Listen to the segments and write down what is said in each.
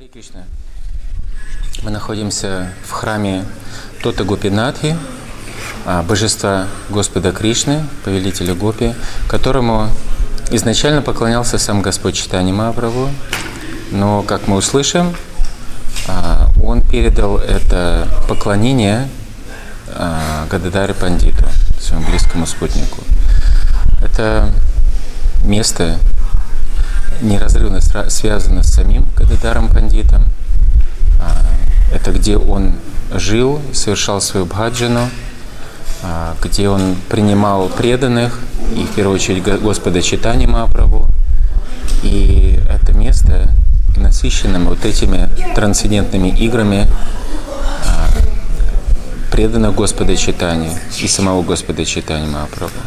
Хари Кришна. Мы находимся в храме Тота Гопинатхи, а, божества Господа Кришны, повелителя Гопи, которому изначально поклонялся сам Господь Читани Махапрабху, но, как мы услышим, а, он передал это поклонение а, Гададаре Пандиту, своему близкому спутнику. Это место неразрывно связано с самим Гададаром Пандитом. А, это где он жил, совершал свою бхаджану, а, где он принимал преданных, и в первую очередь Господа Читани Махапрабху. И это место насыщенным вот этими трансцендентными играми а, преданных Господа Читани и самого Господа Читани Махапрабху.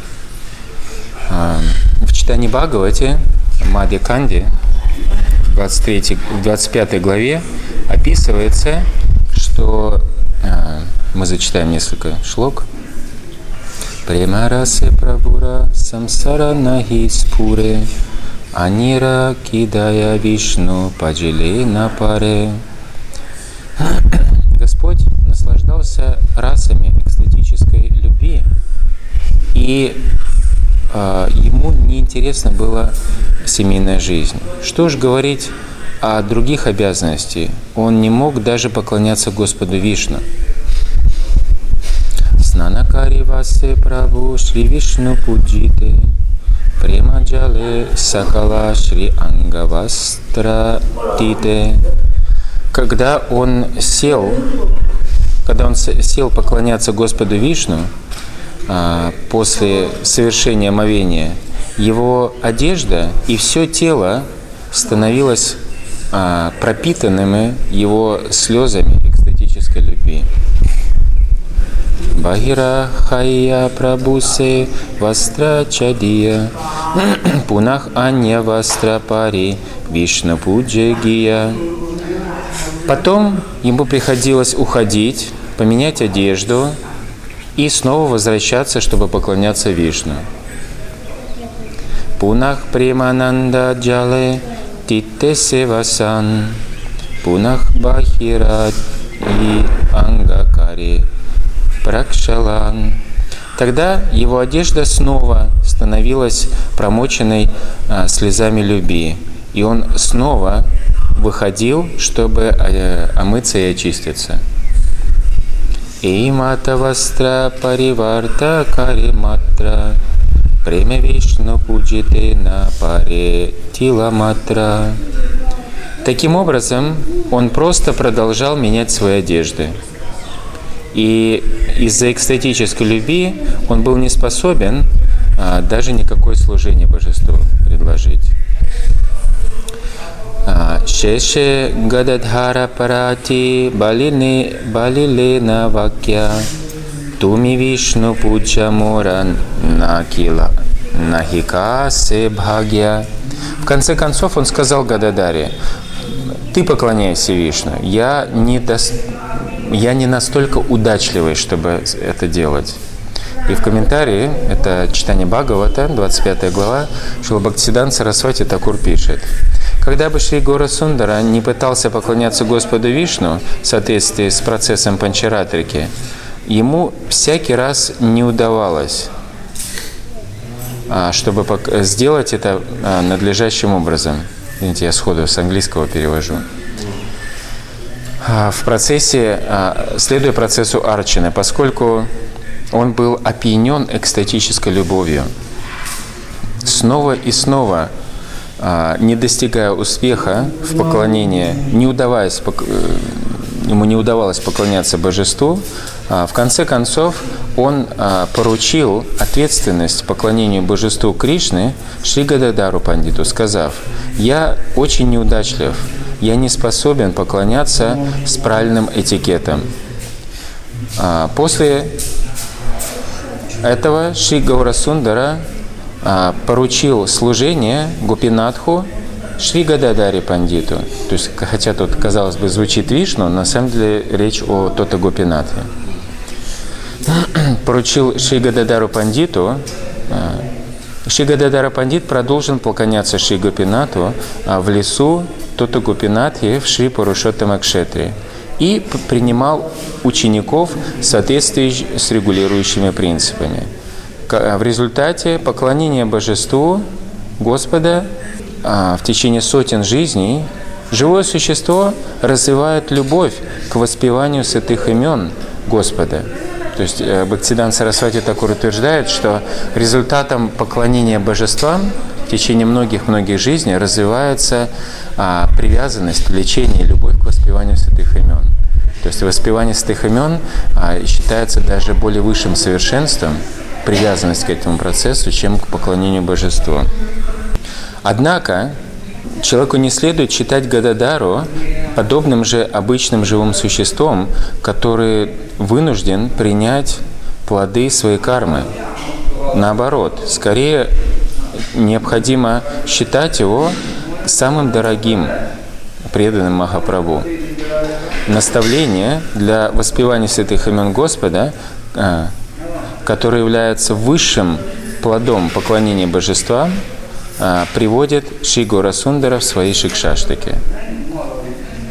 В читании Бхагавати Мадья Канди, в 23, 25 главе описывается, что э, мы зачитаем несколько шлок. Премарасе прабура самсара нахи спуре Анира кидая вишну паджиле на паре. Господь наслаждался расами экстатической любви и ему неинтересно было семейная жизнь. Что ж говорить о других обязанностях? Он не мог даже поклоняться Господу Вишну. Снанакари васе прабу Шри Вишну пуджите Премаджале сакала Шри Ангавастра Тите. Когда он сел, когда он сел поклоняться Господу Вишну, а, после совершения омовения, его одежда и все тело становилось а, пропитанными его слезами экстатической любви. Бахира Хая Прабусе Вастра Чадия Пунах Анья Вастра Пари Вишна Пуджагия. Потом ему приходилось уходить, поменять одежду, и снова возвращаться, чтобы поклоняться Вишну. Пунах Премананда Джале Титте Севасан Пунах Бахира и Ангакари Пракшалан. Тогда его одежда снова становилась промоченной а, слезами любви, и он снова выходил, чтобы а, омыться и очиститься. Вастра париварта кариматра Премя Вишну пуджите на паре тиламатра. Таким образом, он просто продолжал менять свои одежды. И из-за экстатической любви он был не способен а, даже никакое служение божеству предложить. Шеше Гададхара Парати Балине Балилена Вакья Туми Вишну Пуджа Моран Накила Нахика Се Бхагья. В конце концов он сказал Гададаре, ты поклоняйся Вишну, я не, дос... я не настолько удачливый, чтобы это делать. И в комментарии, это читание Бхагавата, 25 глава, Шилабхактидан Сарасвати Такур пишет, когда бы Шри Гора Сундара не пытался поклоняться Господу Вишну в соответствии с процессом панчаратрики, ему всякий раз не удавалось, а, чтобы сделать это а, надлежащим образом. Видите, я сходу с английского перевожу. А, в процессе, следуя процессу Арчины, поскольку он был опьянен экстатической любовью, снова и снова – не достигая успеха в поклонении, не удаваясь, э, ему не удавалось поклоняться божеству, а, в конце концов он а, поручил ответственность поклонению божеству Кришны Шри Гададару Пандиту, сказав, «Я очень неудачлив, я не способен поклоняться с правильным этикетом». После этого Шри Гаурасундара а, поручил служение Гупинатху Шри Гададари Пандиту. То есть, хотя тут, казалось бы, звучит Вишну, на самом деле речь о Тота Гупинатхе. Поручил Шри Гададару Пандиту а, Шри Гададара Пандит продолжил поклоняться Шри Гопинату а, в лесу Тота Гупинатхи в Шри Пурушоттамакшетре и принимал учеников в соответствии с регулирующими принципами. В результате поклонения божеству Господа а, в течение сотен жизней живое существо развивает любовь к воспеванию святых имен Господа. То есть э, Бхактидан Сарасвати Такур утверждает, что результатом поклонения божествам в течение многих-многих жизней развивается а, привязанность, влечение, любовь к воспеванию святых имен. То есть воспевание святых имен а, считается даже более высшим совершенством, привязанность к этому процессу, чем к поклонению божеству. Однако человеку не следует считать Гададару подобным же обычным живым существом, который вынужден принять плоды своей кармы. Наоборот, скорее необходимо считать его самым дорогим преданным Махапрабху. Наставление для воспевания святых имен Господа, которое является высшим плодом поклонения божества, а, приводит Шри Сундара в своей Шикшаштаке.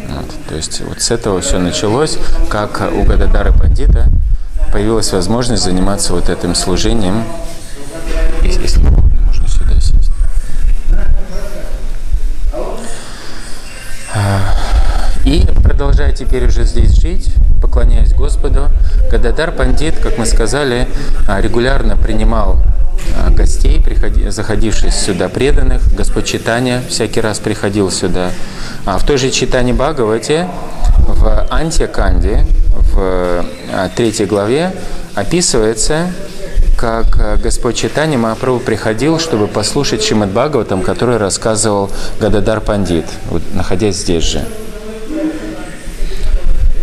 Вот, то есть вот с этого все началось, как у Гададара Пандита появилась возможность заниматься вот этим служением, если можно сюда сесть. А, и продолжая теперь уже здесь жить, поклоняясь Господу, Гададар Пандит, как мы сказали, а, регулярно принимал а, гостей, заходивших сюда преданных. Господь Читания всякий раз приходил сюда. А в той же Читане Бхагавате, в Антиканде, в а, третьей главе, описывается, как Господь Читани Махапрабху приходил, чтобы послушать Шимад Бхагаватам, который рассказывал Гададар Пандит, вот, находясь здесь же.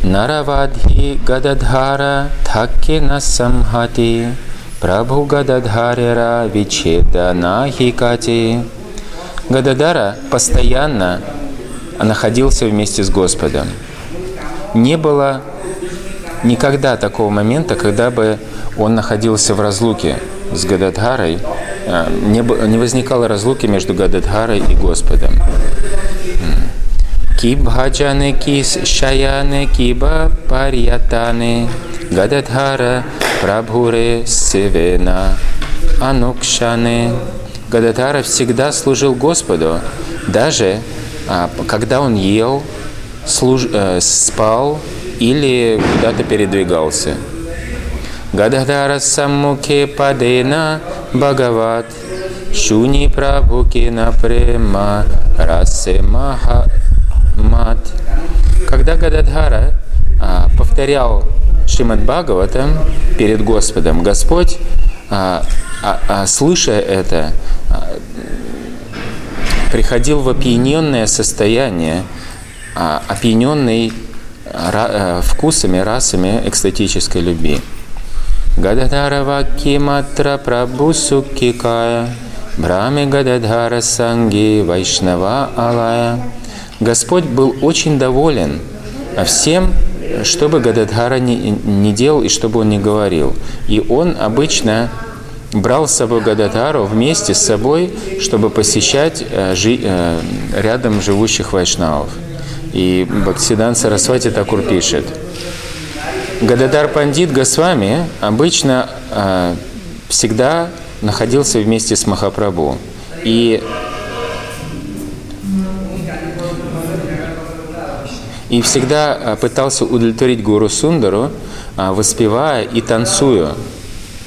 Наравадхи Гададхара Тхакки Насамхати Прабху Гададхарера Вичеда Нахикати. Гададара постоянно находился вместе с Господом. Не было никогда такого момента, когда бы он находился в разлуке с Гададхарой, не, не возникало разлуки между Гададхарой и Господом. Кибхаджаны кис шаяны киба парьятаны Гададхара Прабхуре Севена Анукшане. Гададхара всегда служил Господу, даже а, когда он ел, служ... э, спал или куда-то передвигался. Гададхара Саммуке Падена Бхагават Шуни Прабхукина Према Расе Маха Мат. Когда Гададхара а, повторял Шримад Бхагаватам перед Господом, Господь, а, а, а, слыша это, а, приходил в опьяненное состояние, а, опьяненный ра, а, вкусами, расами экстатической любви. Гададхара Киматра Прабhu Суккикая Браме Гададхара Санги Вайшнава Алая. Господь был очень доволен всем что бы Гададхара не, не делал и что бы он не говорил. И он обычно брал с собой Гададхару вместе с собой, чтобы посещать э, жи, э, рядом живущих вайшнавов. И Бхактисидан Сарасвати Такур пишет, Гададар Пандит Госвами обычно э, всегда находился вместе с Махапрабху. И и всегда а, пытался удовлетворить Гуру Сундару, а, воспевая и танцуя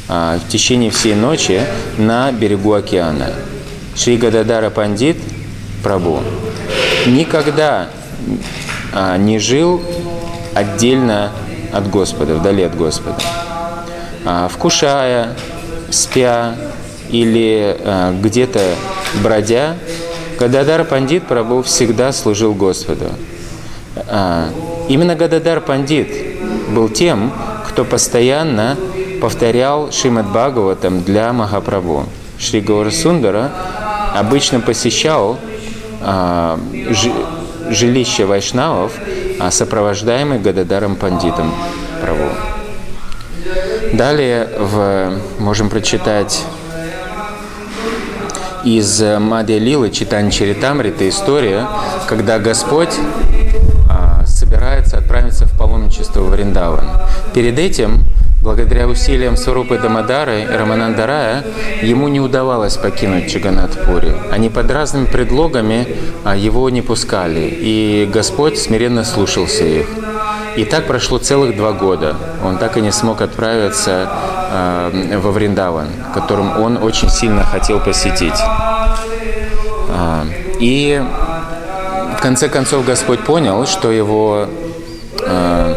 а, в течение всей ночи на берегу океана. Шри Гададара Пандит Прабу никогда не жил отдельно от Господа, вдали от Господа. Вкушая, спя или где-то бродя, Гададар Пандит Прабу всегда служил Господу. А, именно Гададар Пандит был тем, кто постоянно повторял Шримад Бхагаватам для Махапрабху. Шри Гаурасундара обычно посещал а, жилище вайшнавов, а, сопровождаемый Гададаром Пандитом Прабху. Далее в, можем прочитать из Мади Лилы, Читани Чаритамрита, история, когда Господь собирается отправиться в паломничество в Вриндаван. Перед этим Благодаря усилиям Сварупы Дамадары и Раманандарая ему не удавалось покинуть Чаганатпури. Они под разными предлогами а, его не пускали, и Господь смиренно слушался их. И так прошло целых два года. Он так и не смог отправиться э, во Вриндаван, которым он очень сильно хотел посетить. Э, и конце концов Господь понял, что его э,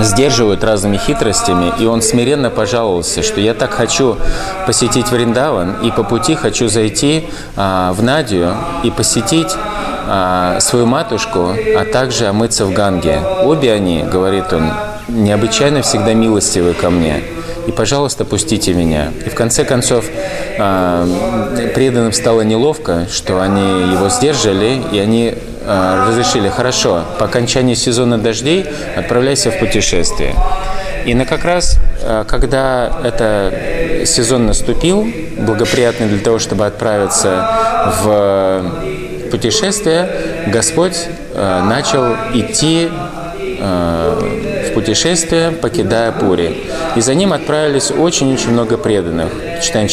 сдерживают разными хитростями, и он смиренно пожаловался, что я так хочу посетить Вриндаван, и по пути хочу зайти а, в Надию и посетить а, свою матушку, а также омыться в Ганге. Обе они, говорит он, необычайно всегда милостивы ко мне. И, пожалуйста, пустите меня. И в конце концов, а, преданным стало неловко, что они его сдержали, и они а, разрешили, хорошо, по окончании сезона дождей отправляйся в путешествие. И на как раз, когда это сезон наступил, благоприятный для того, чтобы отправиться в путешествия Господь э, начал идти э, в путешествие, покидая Пури. И за ним отправились очень-очень много преданных. В читании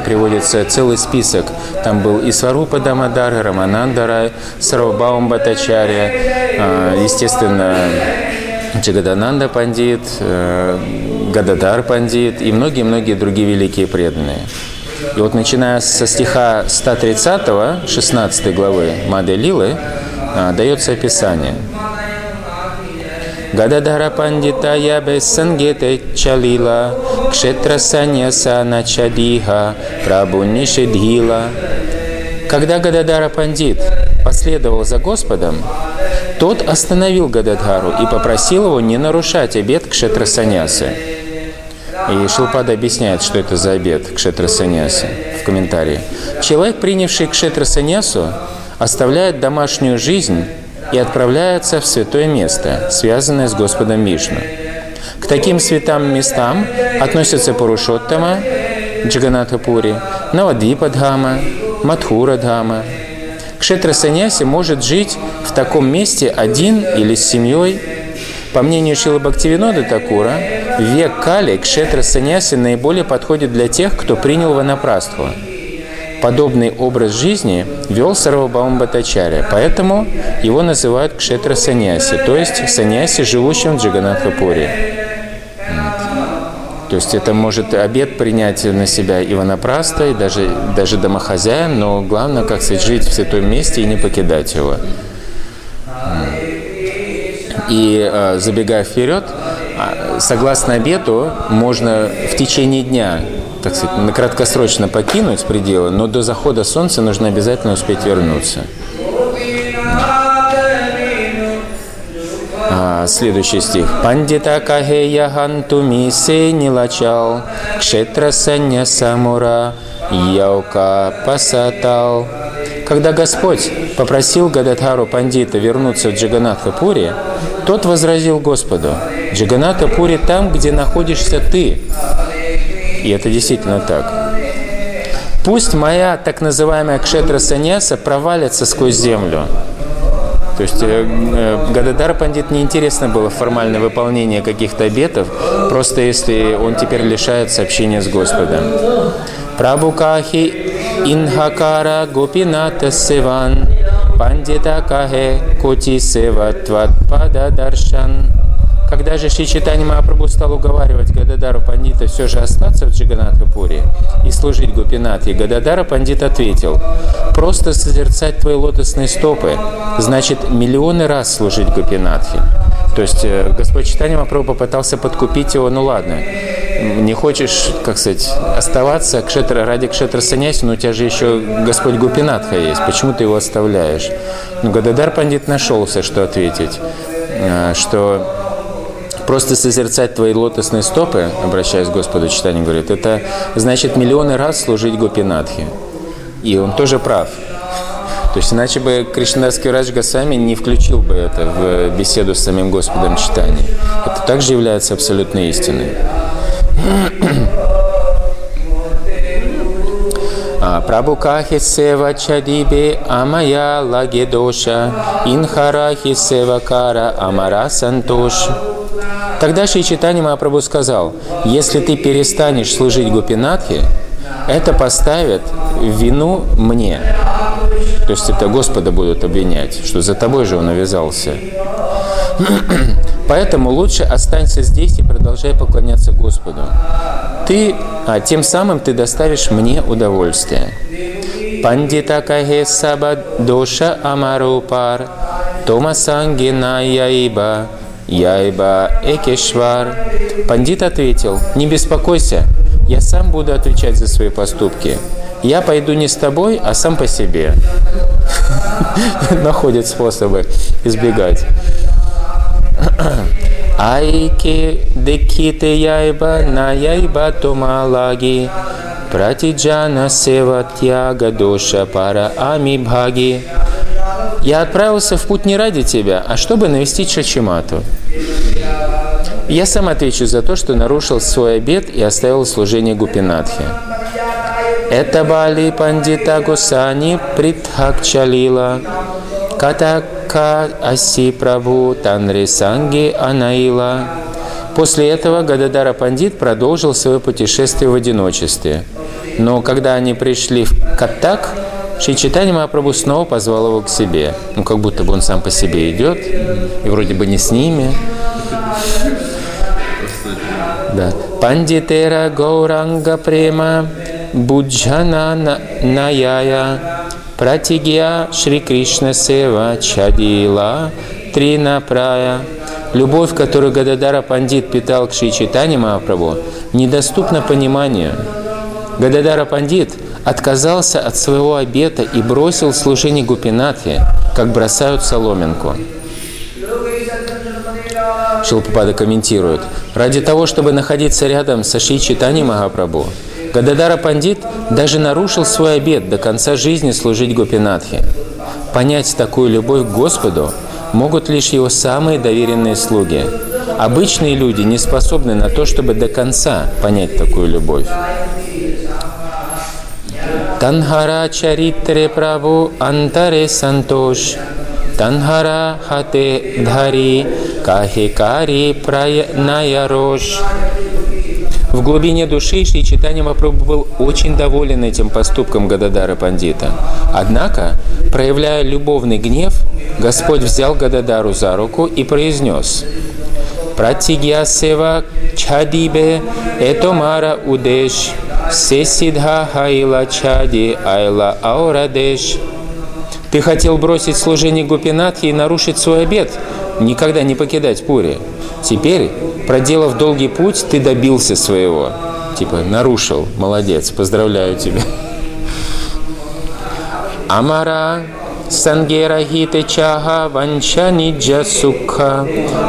приводится целый список. Там был и Сварупа Дамадар, и Раманандарай, Сарвабаум Батачаря, э, естественно, Джагадананда Пандит, э, Гададар Пандит и многие-многие другие великие преданные. И вот начиная со стиха 130, 16 главы Мады Лилы, а, дается описание. Гададара пандита ябе сангете чалила, кшетра саньяса начадиха, прабу нишидхила. Когда Гададара пандит последовал за Господом, тот остановил Гададхару и попросил его не нарушать обет кшетра саньясы. И Шилпада объясняет, что это за обед кшетра саньяси в комментарии. Человек, принявший кшетра саньясу, оставляет домашнюю жизнь и отправляется в святое место, связанное с Господом Вишну. К таким святым местам относятся Пурушоттама, Джаганатха Пури, Навадвипа Дхама, Мадхура Дхама. Кшетра саньяси может жить в таком месте один или с семьей. По мнению Шила Бхактивинода Такура, Век Кали, Кшетра Саньяси наиболее подходит для тех, кто принял ванапрастху. Подобный образ жизни вел Сарвабаум Батачаря, поэтому его называют Кшетра Саньяси, то есть Саньяси, живущим в Джаганатхапуре. То есть это может обед принять на себя и ванапраста, и даже, даже домохозяин, но главное, как сказать, жить в святом месте и не покидать его. И э, забегая вперед, согласно обету, можно в течение дня, так сказать, краткосрочно покинуть пределы, но до захода солнца нужно обязательно успеть вернуться. А, следующий стих. Пандита кахея хантуми се нилачал, кшетра санья самура, яука пасатал. Когда Господь попросил Гададхару Пандита вернуться в Джаганатха Пури, тот возразил Господу, Джаганата Пури там, где находишься ты. И это действительно так. Пусть моя так называемая кшетра саньяса провалится сквозь землю. То есть э, э, Гададар Пандит неинтересно было формальное выполнение каких-то обетов, просто если он теперь лишается общения с Господом. Прабукахи Инхакара Гопината Севан Пандита Кахе Кути Севатват Пададаршан когда же Шри Читани Махапрабху стал уговаривать Гададару Пандита все же остаться в Джиганатхапуре и служить Гупинатхе, Гададара Пандит ответил, «Просто созерцать твои лотосные стопы значит миллионы раз служить Гупинатхе». То есть э, Господь Читани Махапрабху попытался подкупить его, ну ладно, не хочешь, как сказать, оставаться кшетра, ради кшетра саняси, но у тебя же еще Господь Гупинатха есть, почему ты его оставляешь? Ну, Гададар Пандит нашелся, что ответить, э, что просто созерцать твои лотосные стопы, обращаясь к Господу, читание говорит, это значит миллионы раз служить Гопинатхе. И он тоже прав. То есть иначе бы Кришнадарский Радж Гасами не включил бы это в беседу с самим Господом читания. Это также является абсолютной истиной. А, Прабукахи сева чадибе амая лагедоша, инхарахи сева кара амара сантош. Тогда Шри Читани Махапрабху сказал, если ты перестанешь служить Гупинатхе, это поставит вину мне. То есть это Господа будут обвинять, что за тобой же он навязался. Поэтому лучше останься здесь и продолжай поклоняться Господу. Ты, а тем самым ты доставишь мне удовольствие. Пандита кахе саба доша амарупар, тома сангина яиба, яиба экешвар. Пандит ответил, не беспокойся, я сам буду отвечать за свои поступки. Я пойду не с тобой, а сам по себе. Находит способы избегать. Айки деките яйба на яйба томалаги Пратиджана севатьяга доша пара ами бхаги Я отправился в путь не ради тебя, а чтобы навестить Шачимату. Я сам отвечу за то, что нарушил свой обет и оставил служение Гупинатхи. Это Бали Пандита Гусани Притхакчалила Катака Аси Прабу Танри Санги Анаила. После этого Гададара Пандит продолжил свое путешествие в одиночестве. Но когда они пришли в Катак, Шичитани Махапрабху снова позвал его к себе. Ну, как будто бы он сам по себе идет, и вроде бы не с ними. Да. Пандитера Гауранга Према Буджана Наяя Пратигья Шри Кришна Сева Чадила Трина Прая Любовь, которую Гададара Пандит питал к Шри Читани Махапрабху, недоступна пониманию. Гададара Пандит отказался от своего обета и бросил служение Гупинатхи, как бросают соломинку. Шилпапада комментирует, ради того, чтобы находиться рядом со Шри Читани Махапрабху, Гададара Пандит даже нарушил свой обет до конца жизни служить Гопинатхе. Понять такую любовь к Господу могут лишь его самые доверенные слуги. Обычные люди не способны на то, чтобы до конца понять такую любовь. Танхара чаритре праву антаре сантош Танхара хате dhaри кахикари рош. В глубине души Шри Читани Мапрабху был очень доволен этим поступком Гададара Пандита. Однако, проявляя любовный гнев, Господь взял Гададару за руку и произнес «Пратигья сева чадибе этомара удеш сесидха хайла чади айла аурадеш». Ты хотел бросить служение Гупинатхи и нарушить свой обет, никогда не покидать Пури. Теперь, проделав долгий путь, ты добился своего. Типа, нарушил. Молодец, поздравляю тебя. Амара Сангера хите чаха ванча ниджа сукха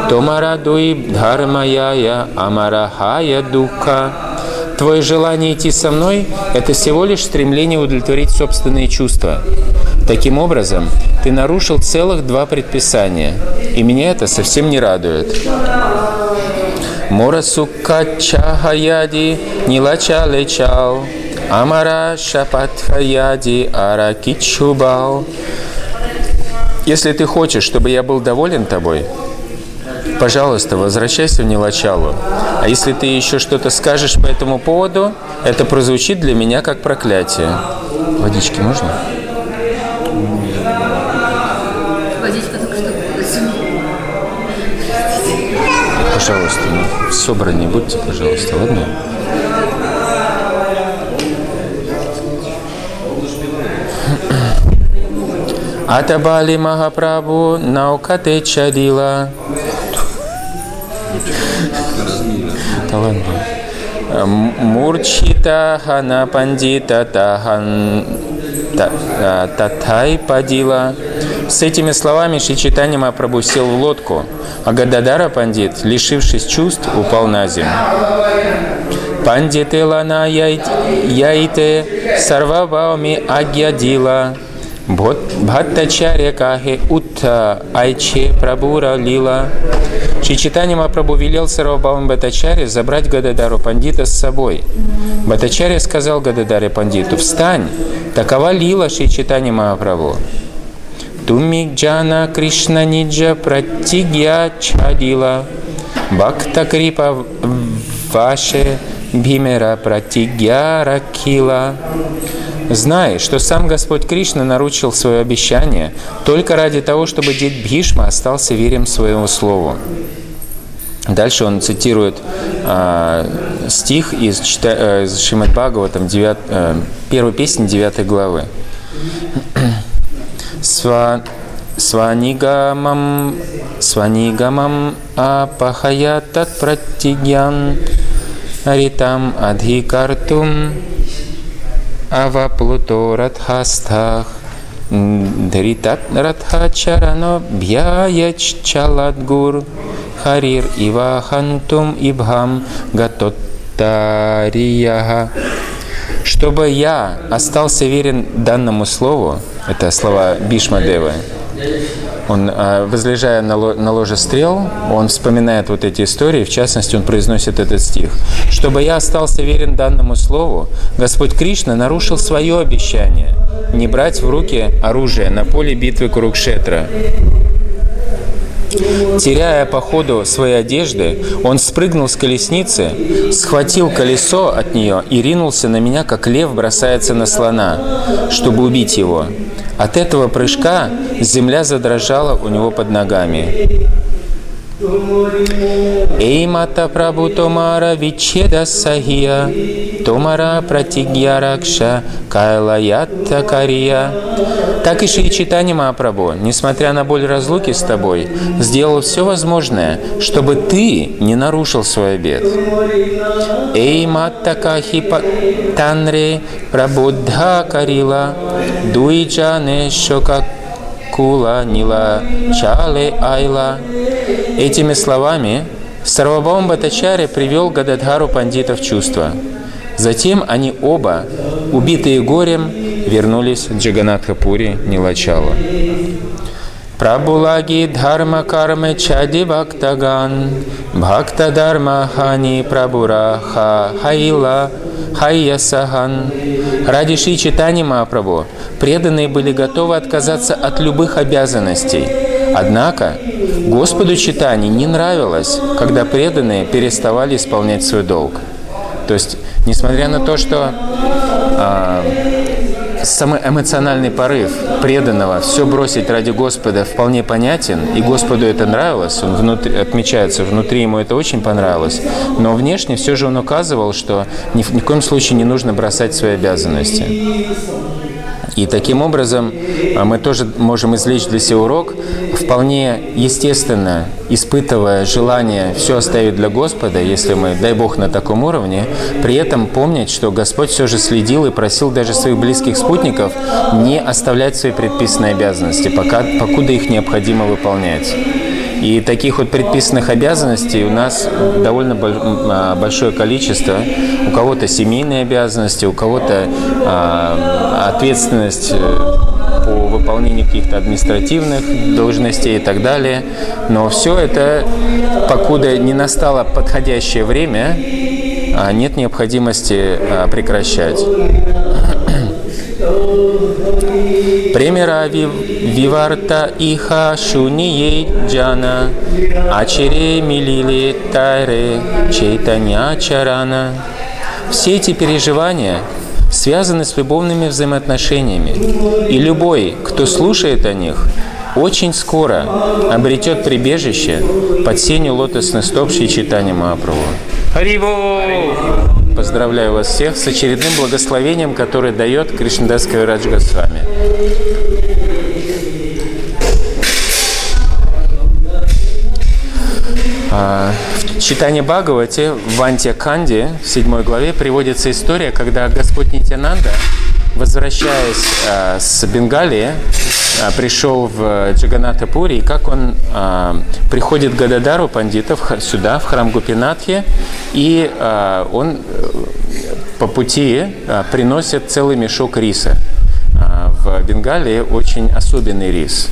Томара дуи дхармаяя амара хая духа Твое желание идти со мной – это всего лишь стремление удовлетворить собственные чувства. Таким образом, ты нарушил целых два предписания, и меня это совсем не радует. Мора чахаяди нилача лечал, амара шапатхаяди аракичубал. Если ты хочешь, чтобы я был доволен тобой, пожалуйста, возвращайся в Нилачалу. А если ты еще что-то скажешь по этому поводу, это прозвучит для меня как проклятие. Водички можно? пожалуйста, ну, собраннее будьте, пожалуйста, ладно? Атабали Махапрабху наукате чадила. Мурчита хана пандита тахан татай падила. С этими словами Шичитани Махапрабху сел в лодку, а Гададара Пандит, лишившись чувств, упал на землю. Пандите лана яйте сарвабауми агьядила Бхаттачарья кахе утта айче прабура лила. Шри Читани Мапрабху велел Сарвабхавам Бхаттачаре забрать Гададару Пандита с собой. Бхаттачарья сказал Гададаре Пандиту, «Встань! Такова лила Шри Читани Махапрабху». Туми Джана Кришна Ниджа Пратигья Чадила Бхакта Крипа Ваше Бимера Пратигья Ракила Знай, что сам Господь Кришна наручил свое обещание только ради того, чтобы дед Бхишма остался верен своему слову. Дальше он цитирует э, стих из, э, из Шримад Бхагаватам, 9, э, первой песни 9 главы. Сва, сванигамам, сванигамам апахаятат пратигьян ритам адхикартум аваплуто радхастах дритат радхачарано бьяяч чаладгур харир ивахантум ибхам гатоттарияха чтобы я остался верен данному слову, это слова Бишма Девы, он, а, возлежая на ложе стрел, он вспоминает вот эти истории, в частности, он произносит этот стих. «Чтобы я остался верен данному слову, Господь Кришна нарушил свое обещание не брать в руки оружие на поле битвы Курукшетра. Теряя по ходу свои одежды, он спрыгнул с колесницы, схватил колесо от нее и ринулся на меня, как лев бросается на слона, чтобы убить его. От этого прыжка земля задрожала у него под ногами. Эй, мата прабу томара вичеда сахия, томара пратигья ракша, кайлаятта кария. Так и Шри Читани Махапрабху, несмотря на боль разлуки с тобой, сделал все возможное, чтобы ты не нарушил свой обет. Эй, мата кахи танре прабудха карила, дуиджане шока Кула, Нила, Чале, Айла. Этими словами Сарвабаум Батачари привел Гададхару Пандита в чувство. Затем они оба, убитые горем, вернулись в Джаганатхапури Нилачала. Прабулаги дхарма карме чади бхактаган, бхакта дharma хани прабура ха хайла хайя сахан. Ради Шри Читани Махапрабху преданные были готовы отказаться от любых обязанностей. Однако Господу Читани не нравилось, когда преданные переставали исполнять свой долг. То есть, несмотря на то, что э, самый эмоциональный порыв преданного все бросить ради Господа вполне понятен, и Господу это нравилось, он внутри, отмечается, внутри ему это очень понравилось, но внешне все же он указывал, что ни, ни в коем случае не нужно бросать свои обязанности. И таким образом а, мы тоже можем извлечь для себя урок, вполне естественно, испытывая желание все оставить для Господа, если мы, дай Бог, на таком уровне, при этом помнить, что Господь все же следил и просил даже своих близких спутников не оставлять свои предписанные обязанности, пока, покуда их необходимо выполнять. И таких вот предписанных обязанностей у нас довольно а, большое количество. У кого-то семейные обязанности, у кого-то а, ответственность э, по выполнению каких-то административных должностей и так далее. Но все это, покуда не настало подходящее время, а, нет необходимости прекращать. Премера виварта иха шунией джана, ачере милили тайре чайтанья чарана. Все эти переживания связаны с любовными взаимоотношениями. И любой, кто слушает о них, очень скоро обретет прибежище под сенью лотосных стоп Шри Читани Махапрабху. Харибо! Поздравляю вас всех с очередным благословением, которое дает Кришнадас Кавирадж Госвами. А, в читании Бхагавати в Антия-Канде, в 7 главе, приводится история, когда Господь Нитянанда, возвращаясь а, с Бенгалии, пришел в Джаганатапури, и как он а, приходит к Гададару пандитов сюда, в храм Гупинатхи, и он э, по пути приносит целый мешок риса в Бенгалии очень особенный рис.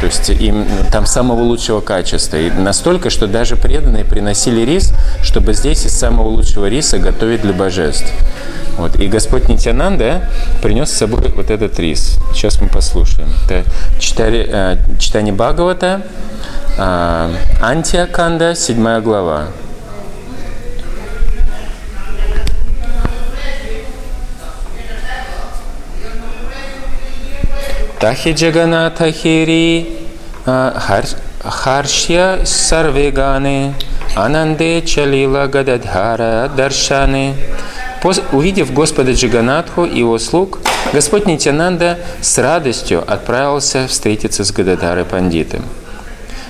То есть им там самого лучшего качества. И настолько, что даже преданные приносили рис, чтобы здесь из самого лучшего риса готовить для божеств. Вот. И Господь Нитянанда принес с собой вот этот рис. Сейчас мы послушаем. Это читали, э, читание Бхагавата, э, Антиаканда, 7 глава. Тахи Джаганата Хири Харшья Сарвеганы Ананде Чалила Гададхара Даршаны Увидев Господа Джиганатху и его слуг, Господь Нитянанда с радостью отправился встретиться с Гададхарой Пандитом.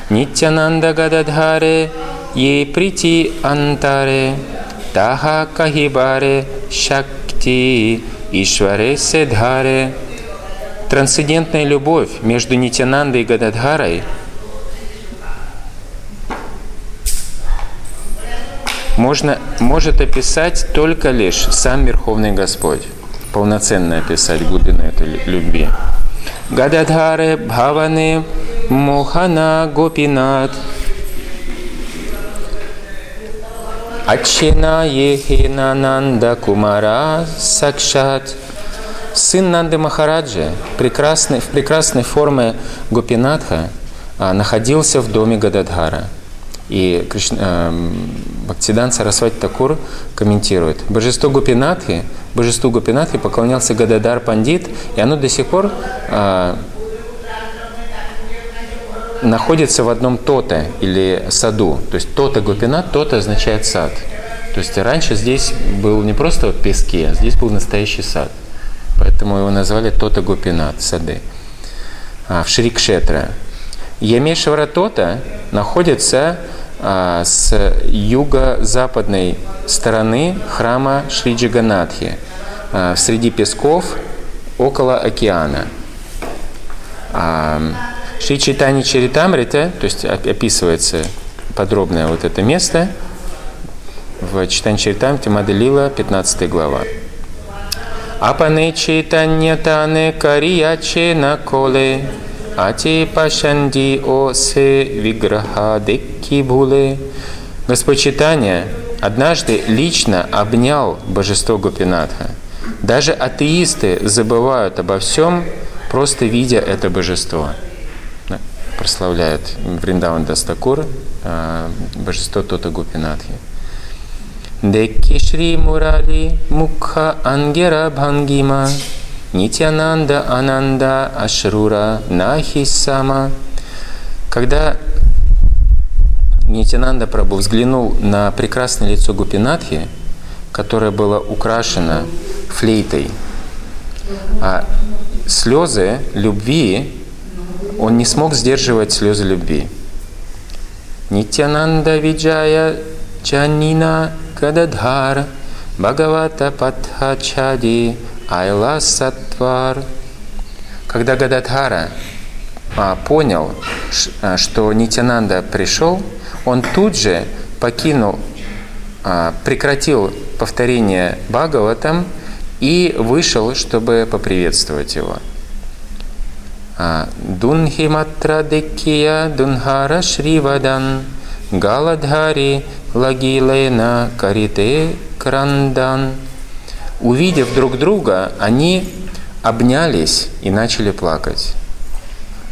Нитянанда Гададхаре Е Прити Антаре Таха Кахибаре Шакти Ишваре Седхаре Трансцендентная любовь между Нитянандой и Гададхарой можно, может описать только лишь сам Верховный Господь. Полноценно описать глубину этой любви. Гададхаре Бхаване Мохана Гопинат Ачена Ехинананда Кумара Сакшат Сын Нанды Махараджи прекрасный, в прекрасной форме Гопинатха а, находился в доме Гададхара. И Кришна, э, Бхактидан Сарасвати Такур комментирует, божество Гопинатхи, божеству Гопинатхи поклонялся Гададар Пандит, и оно до сих пор э, находится в одном тоте или саду. То есть тота Гопинат, тота означает сад. То есть раньше здесь был не просто пески, а здесь был настоящий сад. Поэтому его назвали Тота Гупинат, сады. А, в Шрикшетра. Ямешвара Тота находится а, с юго-западной стороны храма Шри Джаганатхи, а, среди песков около океана. А, Шри Читани Чаритамрита, то есть описывается подробное вот это место в Читани Чаритамрите Маделила, 15 глава. अपने चैतन्यताने करियाचे न खोले ати пашанди осе виграха декки буле. Господь Читания однажды лично обнял божество Гопинатха. Даже атеисты забывают обо всем, просто видя это божество. Прославляет Вриндаван Дастакур, а, божество Тота Гопинатхи. Декки Шри Мурали Мукха Ангера Бхангима Нитянанда Ананда Ашрура Нахи Сама. Когда Нитянанда Прабhu взглянул на прекрасное лицо Гупинатхи, которое было украшено флейтой, а слезы любви, он не смог сдерживать слезы любви. Нитянанда Виджая Чанина Гададхар Бхагавата Патхачади Айла Сатвар. Когда Гададхара а, понял, а, что Нитянанда пришел, он тут же покинул, а, прекратил повторение Бхагаватам и вышел, чтобы поприветствовать его. Дунхиматра Декия Дунхара Шривадан Галадхари Лагилена Карите Крандан. Увидев друг друга, они обнялись и начали плакать.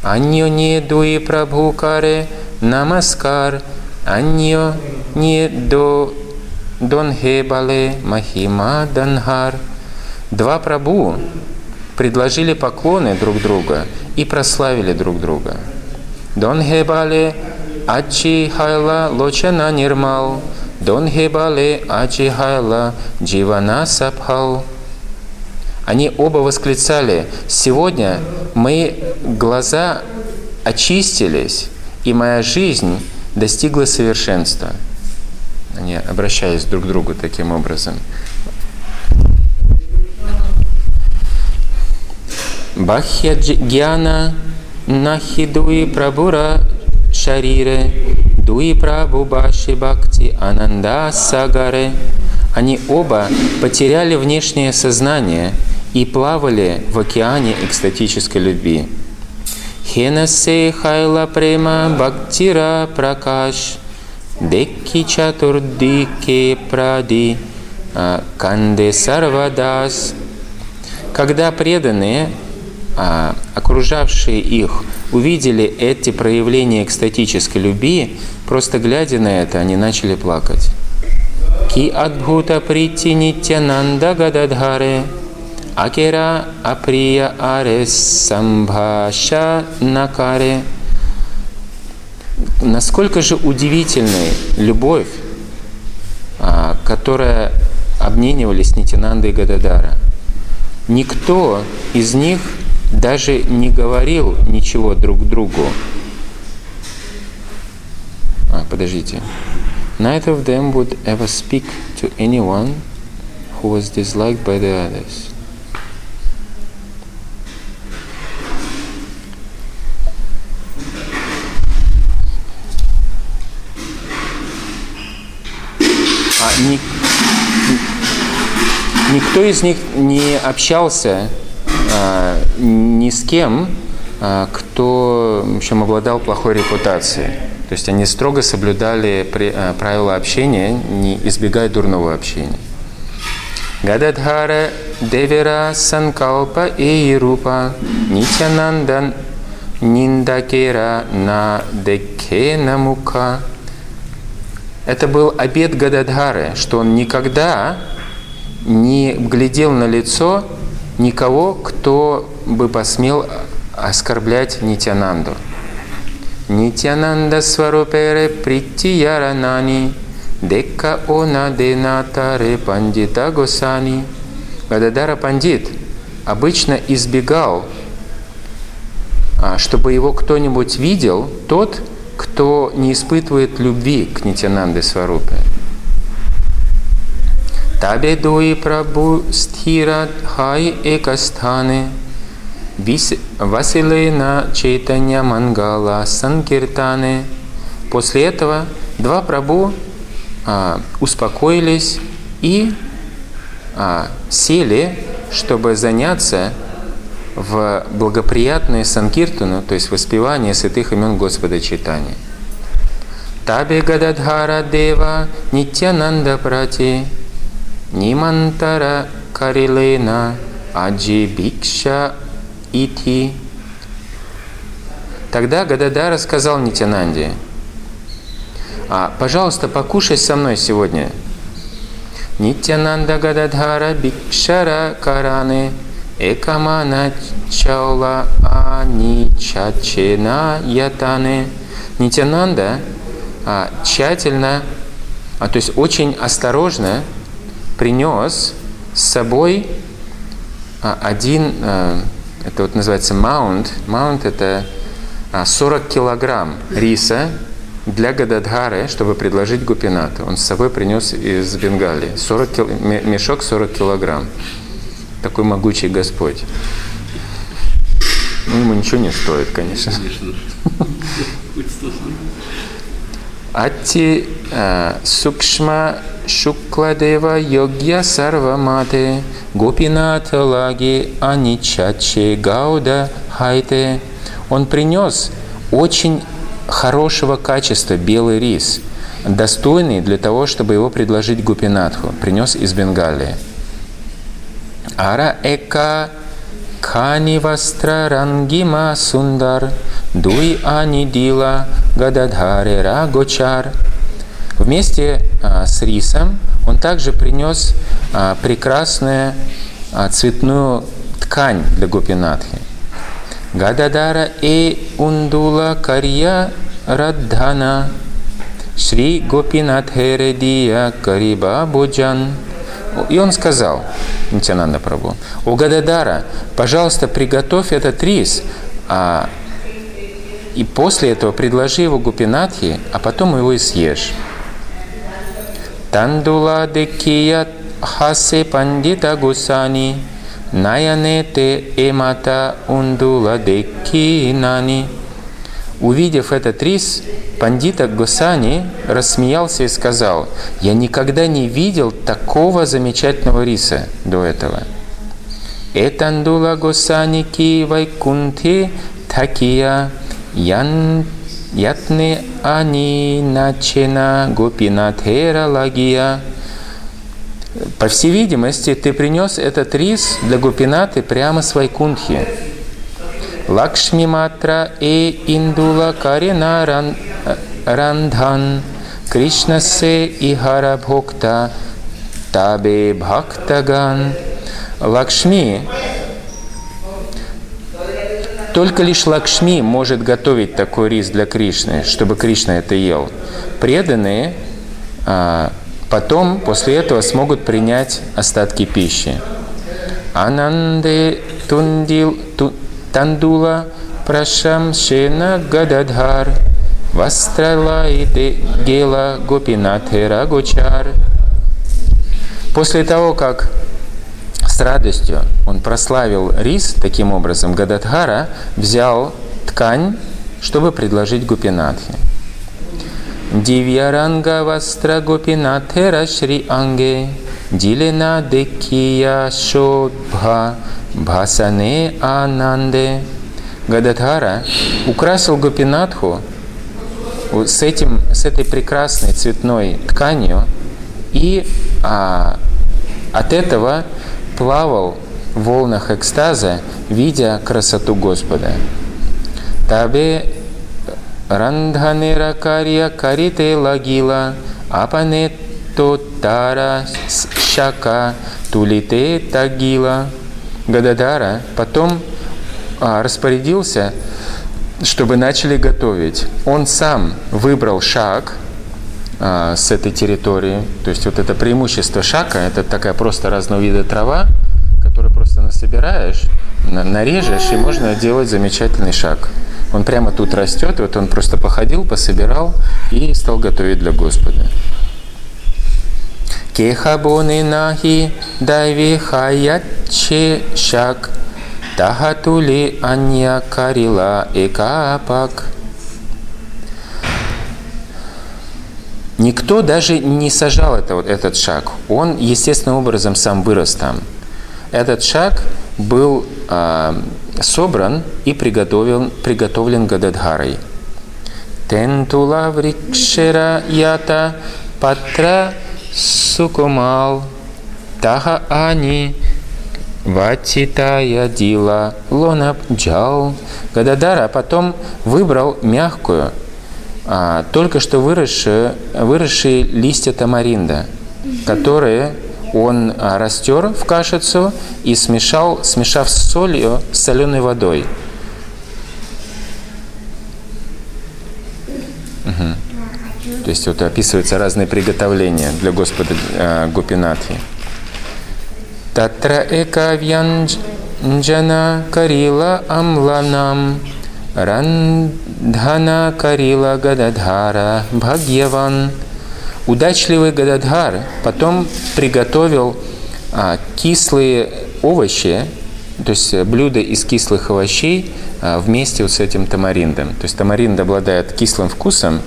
Аньо не дуи прабхукаре намаскар, аньо не до донхебале махима данхар. Два прабу предложили поклоны друг друга и прославили друг друга. Донхебале Ачи хайла лочана нирмал, дон хебале ачи хайла дживана сапхал. Они оба восклицали, сегодня мои глаза очистились, и моя жизнь достигла совершенства. Они обращались друг к другу таким образом. Бахья Гьяна Нахидуи Прабура Шарире, Дуи Прабу Баши Бхакти, Ананда Сагаре. Они оба потеряли внешнее сознание и плавали в океане экстатической любви. Хенасе хайла према бхактира пракаш декки чатурдике пради а, канде сарвадас. Когда преданные, а, окружавшие их, увидели эти проявления экстатической любви, просто глядя на это, они начали плакать. Ки адбхута прити нитянанда гададхаре Акера априя аре самбхаша накаре. Насколько же удивительной любовь, а, которая обменивались Нитинанда и Гададара. Никто из них даже не говорил ничего друг другу. А, подождите. Neither of them would ever speak to anyone who was disliked by the others. ни, никто из них не общался а, ни с кем, а, кто, в общем, обладал плохой репутацией. То есть они строго соблюдали а, правила общения, не избегая дурного общения. Гададхара Девера Санкалпа и Рупа Нитянандан Ниндакера на Декена Мука это был обед Гададхары, что он никогда не глядел на лицо никого, кто бы посмел оскорблять Нитянанду. Нитянанда сварупере прити яранани, дека она денатаре пандита госани. Гададара Пандит обычно избегал, а, чтобы его кто-нибудь видел, тот, кто не испытывает любви к Нитянанде Сварупе. Табе дуи прабу стхира хай экастхане Василена Чайтанья Мангала Санкиртане. После этого два прабу а, успокоились и а, сели, чтобы заняться в благоприятное санкиртану, то есть воспевание святых имен Господа Читания. Таби Гададхара Дева Нитянанда Прати Нимантара Карилена Аджи Бикша Ити. Тогда Гададара сказал Нитянанде, а, пожалуйста, покушай со мной сегодня. Нитянанда Гададхара Бикшара Караны Экамана чаула ани чачена ятане. Нитянанда а, тщательно, а, то есть очень осторожно принес с собой а, один, а, это вот называется маунт. Маунт это а, 40 килограмм риса для Гададхары, чтобы предложить Гупинату. Он с собой принес из Бенгалии. 40 кил... Мешок 40 килограмм такой могучий Господь. Ну, ему ничего не стоит, конечно. Ати э, сукшма шукладева йогья сарвамате гопината лаги аничаче гауда хайте. Он принес очень хорошего качества белый рис, достойный для того, чтобы его предложить Гупинатху. Принес из Бенгалии. Ара эка кани вастра рангима сундар дуй ани дила гададхаре рагочар. Вместе а, с рисом он также принес а, прекрасную а, цветную ткань для Гопинатхи. Гададара э ундула карья радхана Шри Гопинатхередия Кариба Боджан. И он сказал, Нитянанда Прабу, у Гададара, пожалуйста, приготовь этот рис, а, и после этого предложи его Гупинатхи, а потом его и съешь. Тандула декия хасе пандита гусани, наянете эмата ундула деки нани. Увидев этот рис, пандита Гусани рассмеялся и сказал, «Я никогда не видел такого замечательного риса до этого». Этандула Госаники Вайкунти Такия Ян Ятны Ани Начена Гопинатера Лагия. По всей видимости, ты принес этот рис для Гопинаты прямо с Вайкунтхи. Лакшми Матра и Индула Карина Рандхан Кришна Се Ихара Бхокта Табе Бхактаган. Лакшми только лишь Лакшми может готовить такой рис для Кришны, чтобы Кришна это ел. Преданные а, потом, после этого, смогут принять остатки пищи. Ананде тундил, ту, тандула прашам шена гададхар вастралайде гела гопинатhe рагучар. После того, как с радостью он прославил рис, таким образом Гададхара взял ткань, чтобы предложить Гупинатхе. Дивьяранга вастра Гупинатхера Шри Анге Дилена Декия Шобха Бхасане Ананде. Гададхара украсил Гупинатху с, этим, с этой прекрасной цветной тканью, и а, от этого плавал в волнах экстаза, видя красоту Господа. Табе рандханера кария карите лагила апане тара шака тулите тагила. Гададара потом а, распорядился, чтобы начали готовить. Он сам выбрал шаг – а, с этой территории. То есть вот это преимущество шака, это такая просто разного вида трава, которую просто насобираешь, нарежешь, и можно делать замечательный шаг. Он прямо тут растет, вот он просто походил, пособирал и стал готовить для Господа. Кехабоны нахи дайви хаяче шак тахатули анья карила экапак – Никто даже не сажал это, вот этот шаг. Он естественным образом сам вырос там. Этот шаг был э, собран и приготовлен, приготовлен Гададхарой. Тентула врикшера ята патра сукумал таха ани ватитая дила лонап джал. Гададара потом выбрал мягкую, а, только что выросшие, выросшие листья тамаринда, которые он а, растер в кашицу и смешал, смешав с солью, с соленой водой. Угу. То есть вот описываются разные приготовления для Господа э, Гопинатхи. Татра эка вьянджана карила амланам Рандхана Карила Гададхара Бхагьяван. Удачливый Гададхар потом приготовил а, кислые овощи, то есть блюдо из кислых овощей а, вместе вот с этим тамариндом. То есть тамаринд обладает кислым вкусом.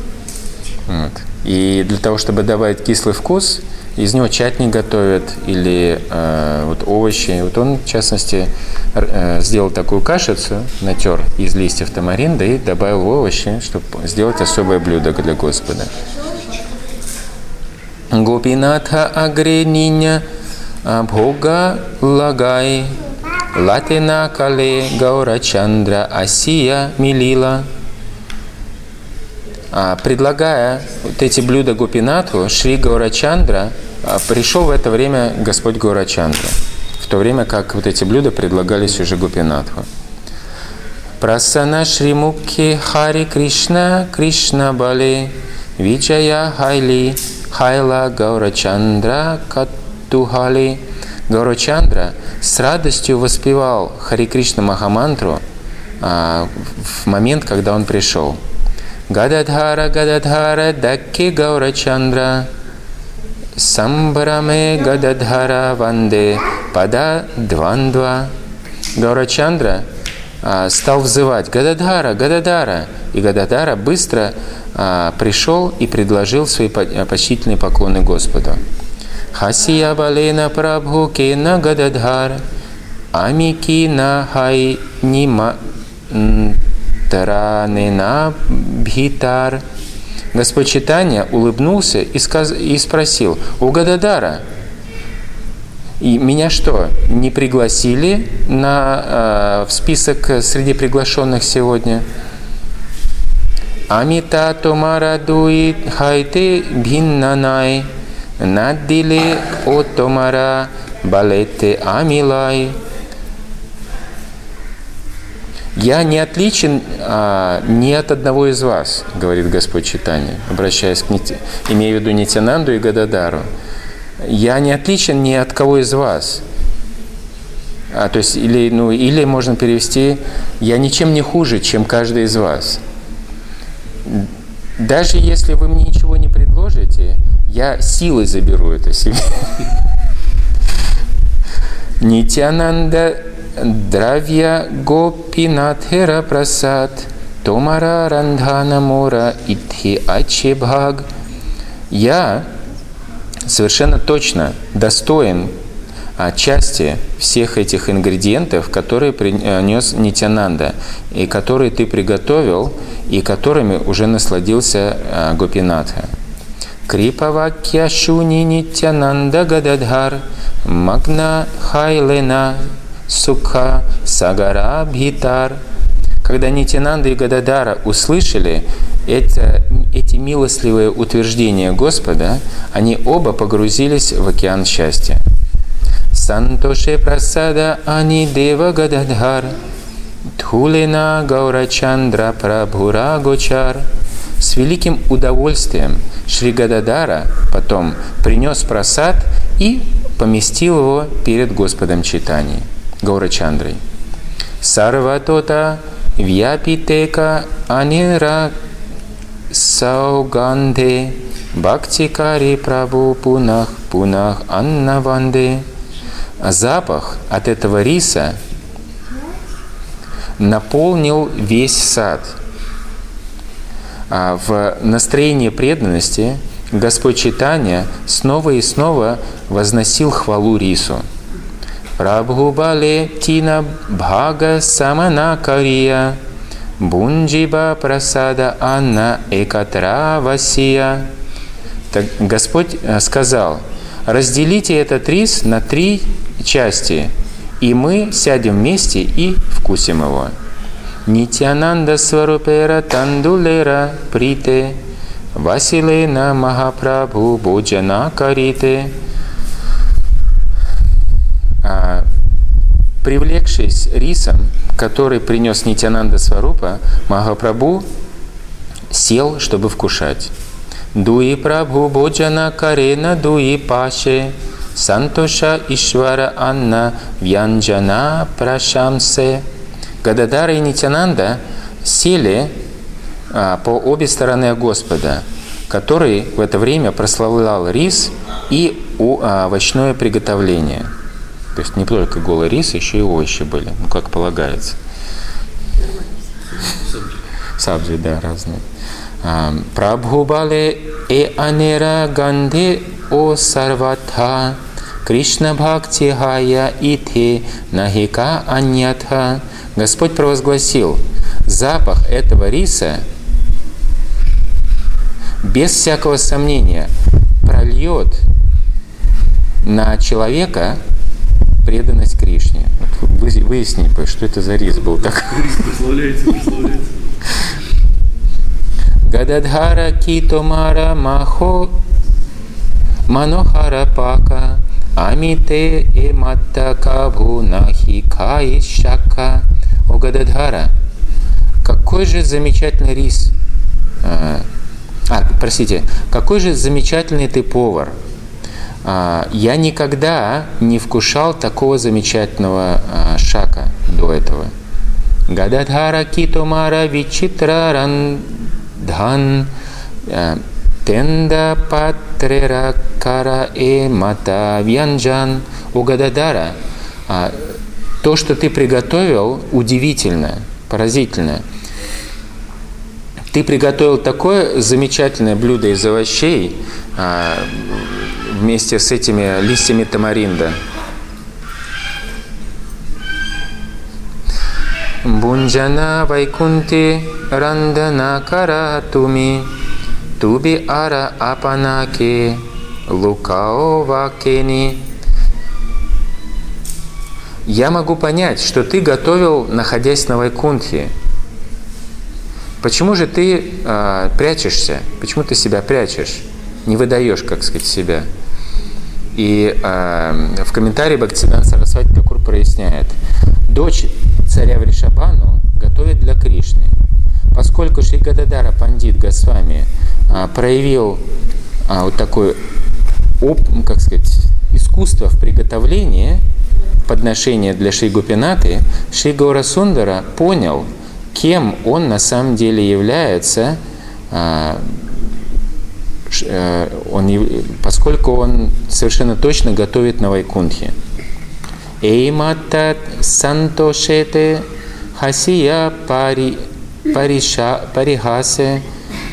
Вот. И для того, чтобы добавить кислый вкус, из него чатни готовят или э, вот овощи. Вот он, в частности, э, сделал такую кашицу, натер из листьев тамаринда и добавил овощи, чтобы сделать особое блюдо для Господа. Гопинатха агрениня бхога лагай латина кале гаурачандра асия милила – а, предлагая вот эти блюда Гопинату, Шри Гаурачандра а, пришел в это время Господь Гаурачандра, в то время как вот эти блюда предлагались уже Гопинатху. Прасана Шри Мукхи Хари Кришна Кришна Бали Виджая Хайли Хайла Гаурачандра Катухали Гаурачандра с радостью воспевал Хари Кришна Махамантру а, в момент, когда он пришел – Гададхара Гададхара Дакки Гаурачандра Самбараме Гададхара Ванде Пада Двандва Гаурачандра а, стал взывать Гададхара, Гададара. И Гададара быстро а, пришел и предложил свои почтительные поклоны Господу. Хасия Балена Прабху Кена Гададхар Амики на хай нима таранена бхитар. Господь Читания улыбнулся и, сказ... и спросил, «У Гададара, и меня что, не пригласили на, э, в список среди приглашенных сегодня?» Амита томара хайте бхиннанай, наддиле о томара балете амилай. «Я не отличен а, ни от одного из вас», — говорит Господь Читания, обращаясь к, имея в виду Нитянанду и Гададару. «Я не отличен ни от кого из вас». А, то есть, или, ну, или можно перевести «Я ничем не хуже, чем каждый из вас». Даже если вы мне ничего не предложите, я силой заберу это себе. Нитянанда Дравья Гопинатхера Прасад Томара Рандхана Мора Итхи Ачебхаг Я совершенно точно достоин части всех этих ингредиентов, которые принес Нитянанда, и которые ты приготовил, и которыми уже насладился а, Гопинатха. Крипавакья Шуни Нитянанда Гададхар Магна Хайлена Сукха Сагара Бхитар. Когда Нитянанда и Гададара услышали это, эти милостливые утверждения Господа, они оба погрузились в океан счастья. Сантоше прасада ани дева гададхар, Тхулина Гаурачандра Прабхура Гочар. С великим удовольствием Шри Гададара потом принес просад и поместил его перед Господом Читанием. Гаурачандрой. Сарватота Вьяпитека Анира Сауганде Бхактикари Прабу Пунах Пунах Аннаванде. Запах от этого риса наполнил весь сад. А в настроении преданности Господь Читания снова и снова возносил хвалу рису – Прабхубале Тина Бхага Самана Кария Бунджиба Прасада Анна Экатра Васия. Так Господь э, сказал, разделите этот рис на три части, и мы сядем вместе и вкусим его. Нитянанда Сварупера Тандулера Прите Василена Махапрабху Боджана Карите а, привлекшись рисом, который принес Нитянанда Сварупа, Махапрабху сел, чтобы вкушать. Дуи Прабху Боджана Карена Дуи Паше Сантоша Ишвара Анна Вьянджана Прашамсе. Гададара и Нитянанда сели а, по обе стороны Господа, который в это время прославлял рис и а, овощное приготовление – то есть не только голый рис, еще и овощи были, ну как полагается. Сабжи, да, разные. Прабхубале э анера ганде о сарватха Кришна Бхакти Хая Ити Нахика Аньятха. Господь провозгласил, запах этого риса без всякого сомнения прольет на человека преданность Кришне. Вот выясни, что это за рис был так. Гададхара Китомара Махо Манохара Пака Амите и Матта Кабу Нахи Шака. О Гададхара, какой же замечательный рис. А, а, простите, какой же замечательный ты повар – я никогда не вкушал такого замечательного а, шака до этого. Гададхара китомара вичитра рандхан а, тенда патрера кара э мата вьянджан. У Гададара то, что ты приготовил, удивительно, поразительно. Ты приготовил такое замечательное блюдо из овощей, вместе с этими листьями тамаринда. Бунджана Вайкунти Рандана Каратуми Туби Ара Апанаки Лукао Вакени я могу понять, что ты готовил, находясь на Вайкунтхе. Почему же ты э, прячешься? Почему ты себя прячешь? Не выдаешь, как сказать, себя. И э, в комментарии Бхактисидан Сарасвати Такур проясняет. Дочь царя Вришабану готовит для Кришны. Поскольку Шри Гададара Пандит Госвами э, проявил э, вот такой, оп, как сказать, искусство в приготовлении подношения для Шри Гупинаты, Шри Гаура Сундара понял, кем он на самом деле является, Э, он, поскольку он совершенно точно готовит на Вайкунтхе. Эйматат сантошете хасия пари, париша, парихасе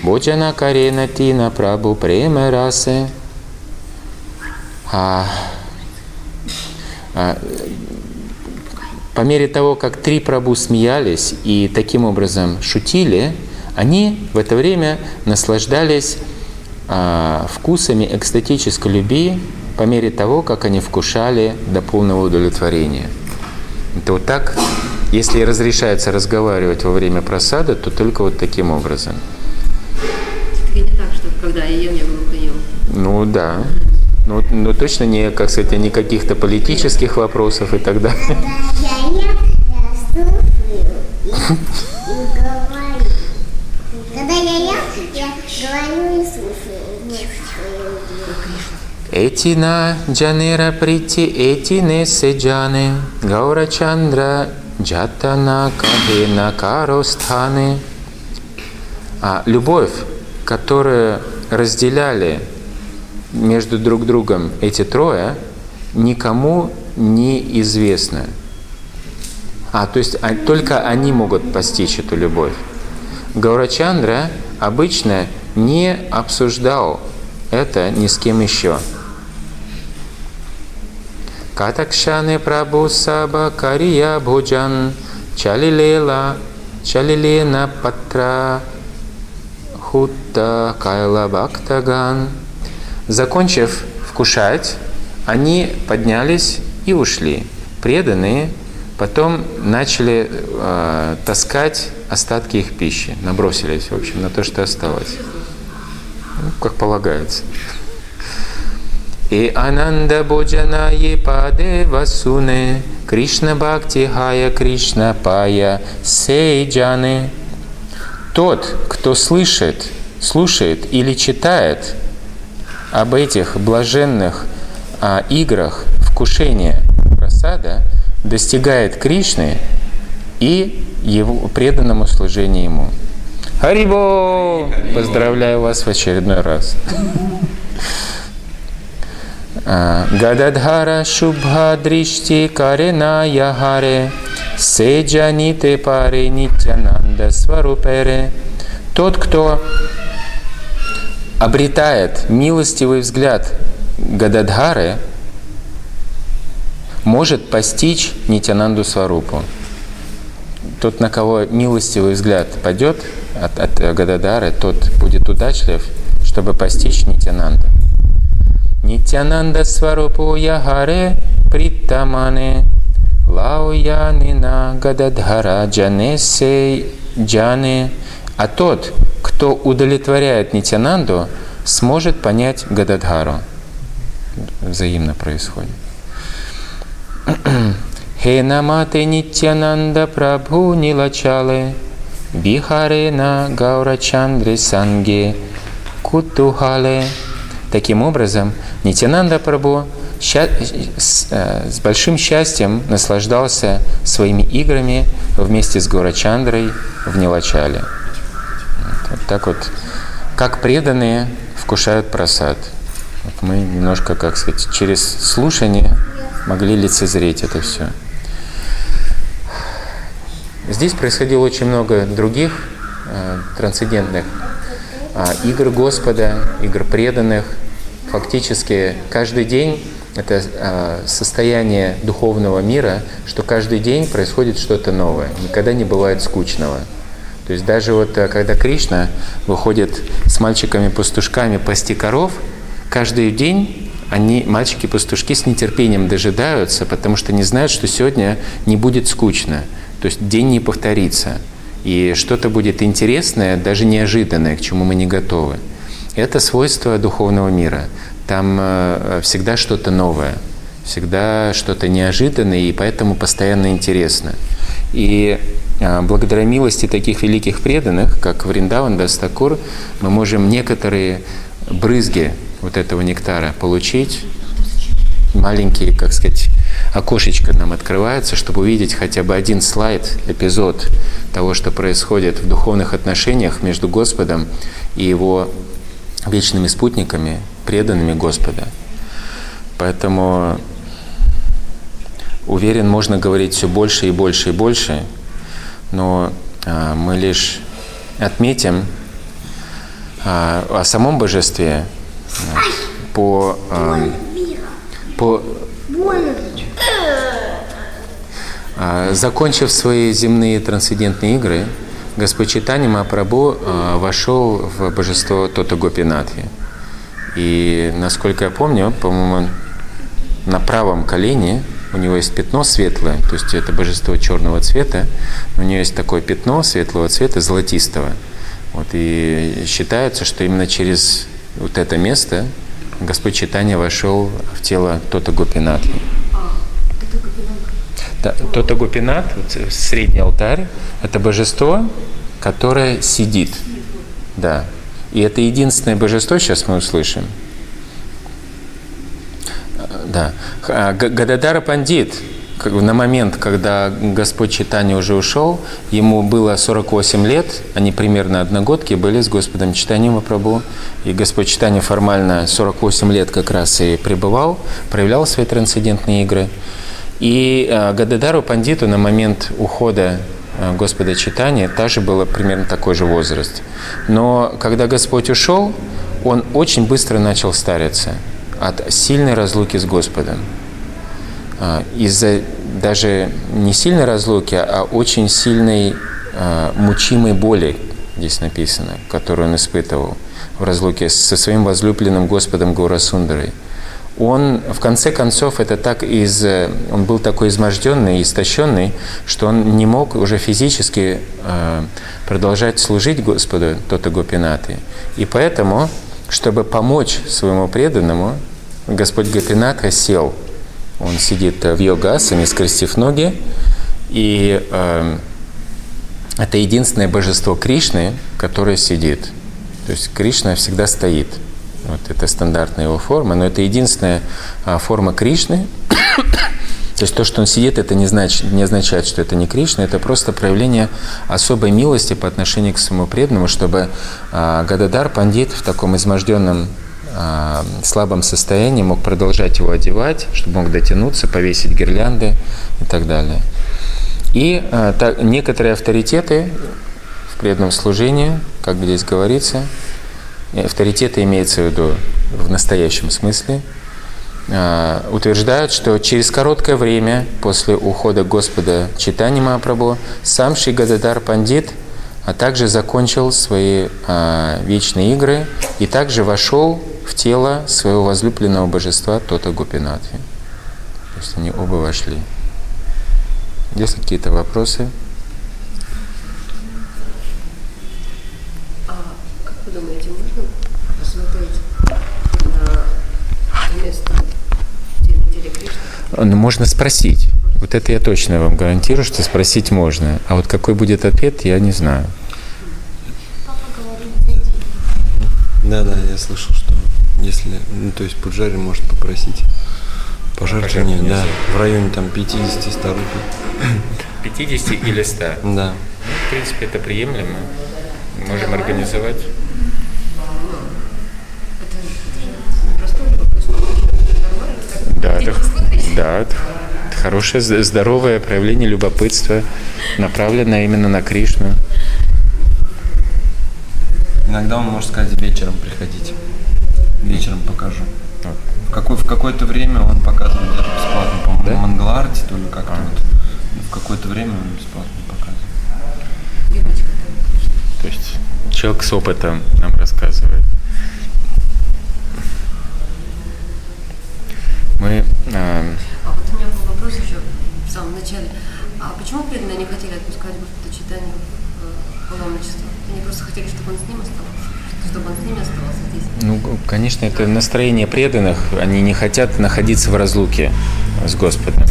боджана карена тина прабу премерасе. А, а, по мере того, как три прабу смеялись и таким образом шутили, они в это время наслаждались а, вкусами экстатической любви по мере того, как они вкушали до полного удовлетворения. Это вот так, если разрешается разговаривать во время просада, то только вот таким образом. Это не так, что когда я ем, я глухо ем. Ну да. Ну, ну точно не, как сказать, не каких-то политических вопросов и так далее. Когда я ем, я слушаю и говорю. Когда я ем, я говорю и слушаю. Этина джанера прити эти не седжаны, Гаура Чандра джатана кахена каростханы. А любовь, которую разделяли между друг другом эти трое, никому не известна. А, то есть а, только они могут постичь эту любовь. Гаурачандра обычно не обсуждал это ни с кем еще. Катакшане Прабhu Саба Кария Бhujan Чалилела Чалилена Патра Хутта Кайла Бхактаган. Закончив вкушать, они поднялись и ушли. Преданные потом начали э, таскать остатки их пищи, набросились, в общем, на то, что осталось. Ну, как полагается. И Ананда Боджана Епаде Васуне Кришна Бхакти Хая Кришна Пая Сейджаны. Тот, кто слышит, слушает или читает об этих блаженных а, играх вкушения просада, достигает Кришны и его преданному служению Ему. Харибо! Поздравляю вас в очередной раз. Гададхара Шубха Дришти Яхаре Седжаните Паре Нитянанда Сварупере Тот, кто обретает милостивый взгляд Гададхары, может постичь Нитянанду Сварупу. Тот, на кого милостивый взгляд падет от, от Гададары, тот будет удачлив, чтобы постичь Нитянанду. Нитянанда Сварупу Ягаре Притамане Лауянина Гададхара Джанесе Джане. А тот, кто удовлетворяет Нитянанду, сможет понять Гададхару. Взаимно происходит. Хе намате Нитянанда Прабху Нилачале Бихаре на Гаурачандре Санге Кутухале. Таким образом, Нитянанда Прабху с, э, с большим счастьем наслаждался своими играми вместе с Гаурачандрой в Нилачале. Вот так вот, как преданные вкушают просад. Вот мы немножко, как сказать, через слушание могли лицезреть это все. Здесь происходило очень много других э, трансцендентных игр Господа, игр преданных. Фактически каждый день это э, состояние духовного мира, что каждый день происходит что-то новое, никогда не бывает скучного. То есть даже вот э, когда Кришна выходит с мальчиками-пастушками пасти коров, каждый день они, мальчики-пастушки, с нетерпением дожидаются, потому что не знают, что сегодня не будет скучно. То есть день не повторится. И что-то будет интересное, даже неожиданное, к чему мы не готовы. Это свойство духовного мира. Там э, всегда что-то новое, всегда что-то неожиданное, и поэтому постоянно интересно. И э, благодаря милости таких великих преданных, как Вриндаван Дастакур, мы можем некоторые брызги вот этого нектара получить, маленькие, как сказать, окошечко нам открывается, чтобы увидеть хотя бы один слайд, эпизод того, что происходит в духовных отношениях между Господом и Его вечными спутниками, преданными Господа. Поэтому уверен, можно говорить все больше и больше и больше, но а, мы лишь отметим а, о самом божестве а, по, а, по закончив свои земные трансцендентные игры, Господь Читани Мапрабху а, вошел в божество Тота Гопинатхи. И, насколько я помню, по-моему, на правом колене у него есть пятно светлое, то есть это божество черного цвета, у него есть такое пятно светлого цвета, золотистого. Вот, и считается, что именно через вот это место Господь Читания вошел в тело Тота Гопинатхи. Да, Тота Гопинат, вот средний алтарь, это божество, которое сидит. Да. И это единственное божество, сейчас мы услышим. Да. А, Гададара Пандит, на момент, когда Господь Читания уже ушел, ему было 48 лет, они примерно одногодки были с Господом Читанием Мапрабху, и Господь Читания формально 48 лет как раз и пребывал, проявлял свои трансцендентные игры. И э, Гададару Пандиту на момент ухода э, Господа Читания также было примерно такой же возраст. Но когда Господь ушел, он очень быстро начал стариться от сильной разлуки с Господом. А, из-за даже не сильной разлуки, а очень сильной мучимой боли, здесь написано, которую он испытывал в разлуке со своим возлюбленным Господом Гаурасундарой. Он, в конце концов, это так из, он был такой изможденный, истощенный, что он не мог уже физически э, продолжать служить Господу, Тота Гопинаты. И поэтому, чтобы помочь своему преданному, Господь Гопинатха сел – он сидит в йога-асане, скрестив ноги, и э, это единственное божество Кришны, которое сидит. То есть Кришна всегда стоит. Вот это стандартная его форма, но это единственная а, форма Кришны. То есть то, что он сидит, это не, значит, не означает, что это не Кришна, это просто проявление особой милости по отношению к своему преданному, чтобы а, Гададар Пандит в таком изможденном а, слабом состоянии мог продолжать его одевать, чтобы мог дотянуться, повесить гирлянды и так далее. И так, некоторые авторитеты в преданном служении, как здесь говорится, авторитеты имеется в виду в настоящем смысле, а, утверждают, что через короткое время после ухода Господа Читани Махапрабху сам Шри Гададар Пандит а также закончил свои а, вечные игры и также вошел в тело своего возлюбленного божества Тота Гопинатхи. То есть они оба вошли. Есть какие-то вопросы? А как вы думаете, можно посмотреть на место, где на теле Кришны? Ну, можно спросить. Вот это я точно вам гарантирую, что спросить можно. А вот какой будет ответ, я не знаю. Да, да, я слышал, что если, ну, то есть Пуджари может попросить пожертвование, да, в районе там 50-100 рупий. 50 или 100? Да. Ну, в принципе, это приемлемо. Можем организовать. Да, это, да, это хорошее, здоровое проявление любопытства, направленное именно на Кришну. Иногда он может сказать вечером приходите. Вечером покажу. В, какой, в какое-то время он показывает даже бесплатно, по-моему, Да? на Мангаларте, то ли как-то вот. В какое-то время он бесплатно показывает. То есть человек с опытом нам рассказывает. Мы э, А вот у меня был вопрос еще в самом начале. А почему преданные не хотели отпускать Господа читания в э, паломничество? Они просто хотели, чтобы он с ним оставался, чтобы он с ними оставался здесь. Ну, конечно, это настроение преданных. Они не хотят находиться в разлуке с Господом.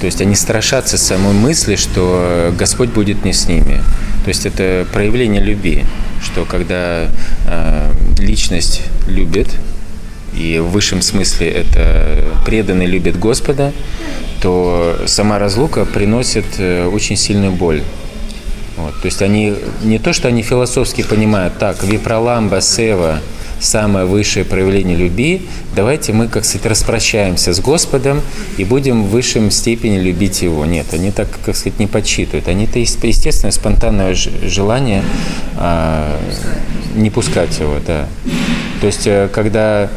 То есть они страшатся самой мысли, что Господь будет не с ними. То есть это проявление любви, что когда э, личность любит, и в высшем смысле это преданный любит Господа, то сама разлука приносит э, очень сильную боль. Вот, то есть они не то, что они философски понимают, так, випроламба, сева, самое высшее проявление любви, давайте мы, как сказать, распрощаемся с Господом и будем в высшем степени любить Его. Нет, они так, как сказать, не подсчитывают. Они-то, естественно, спонтанное ж- желание а, не пускать Его, да. То есть, э, когда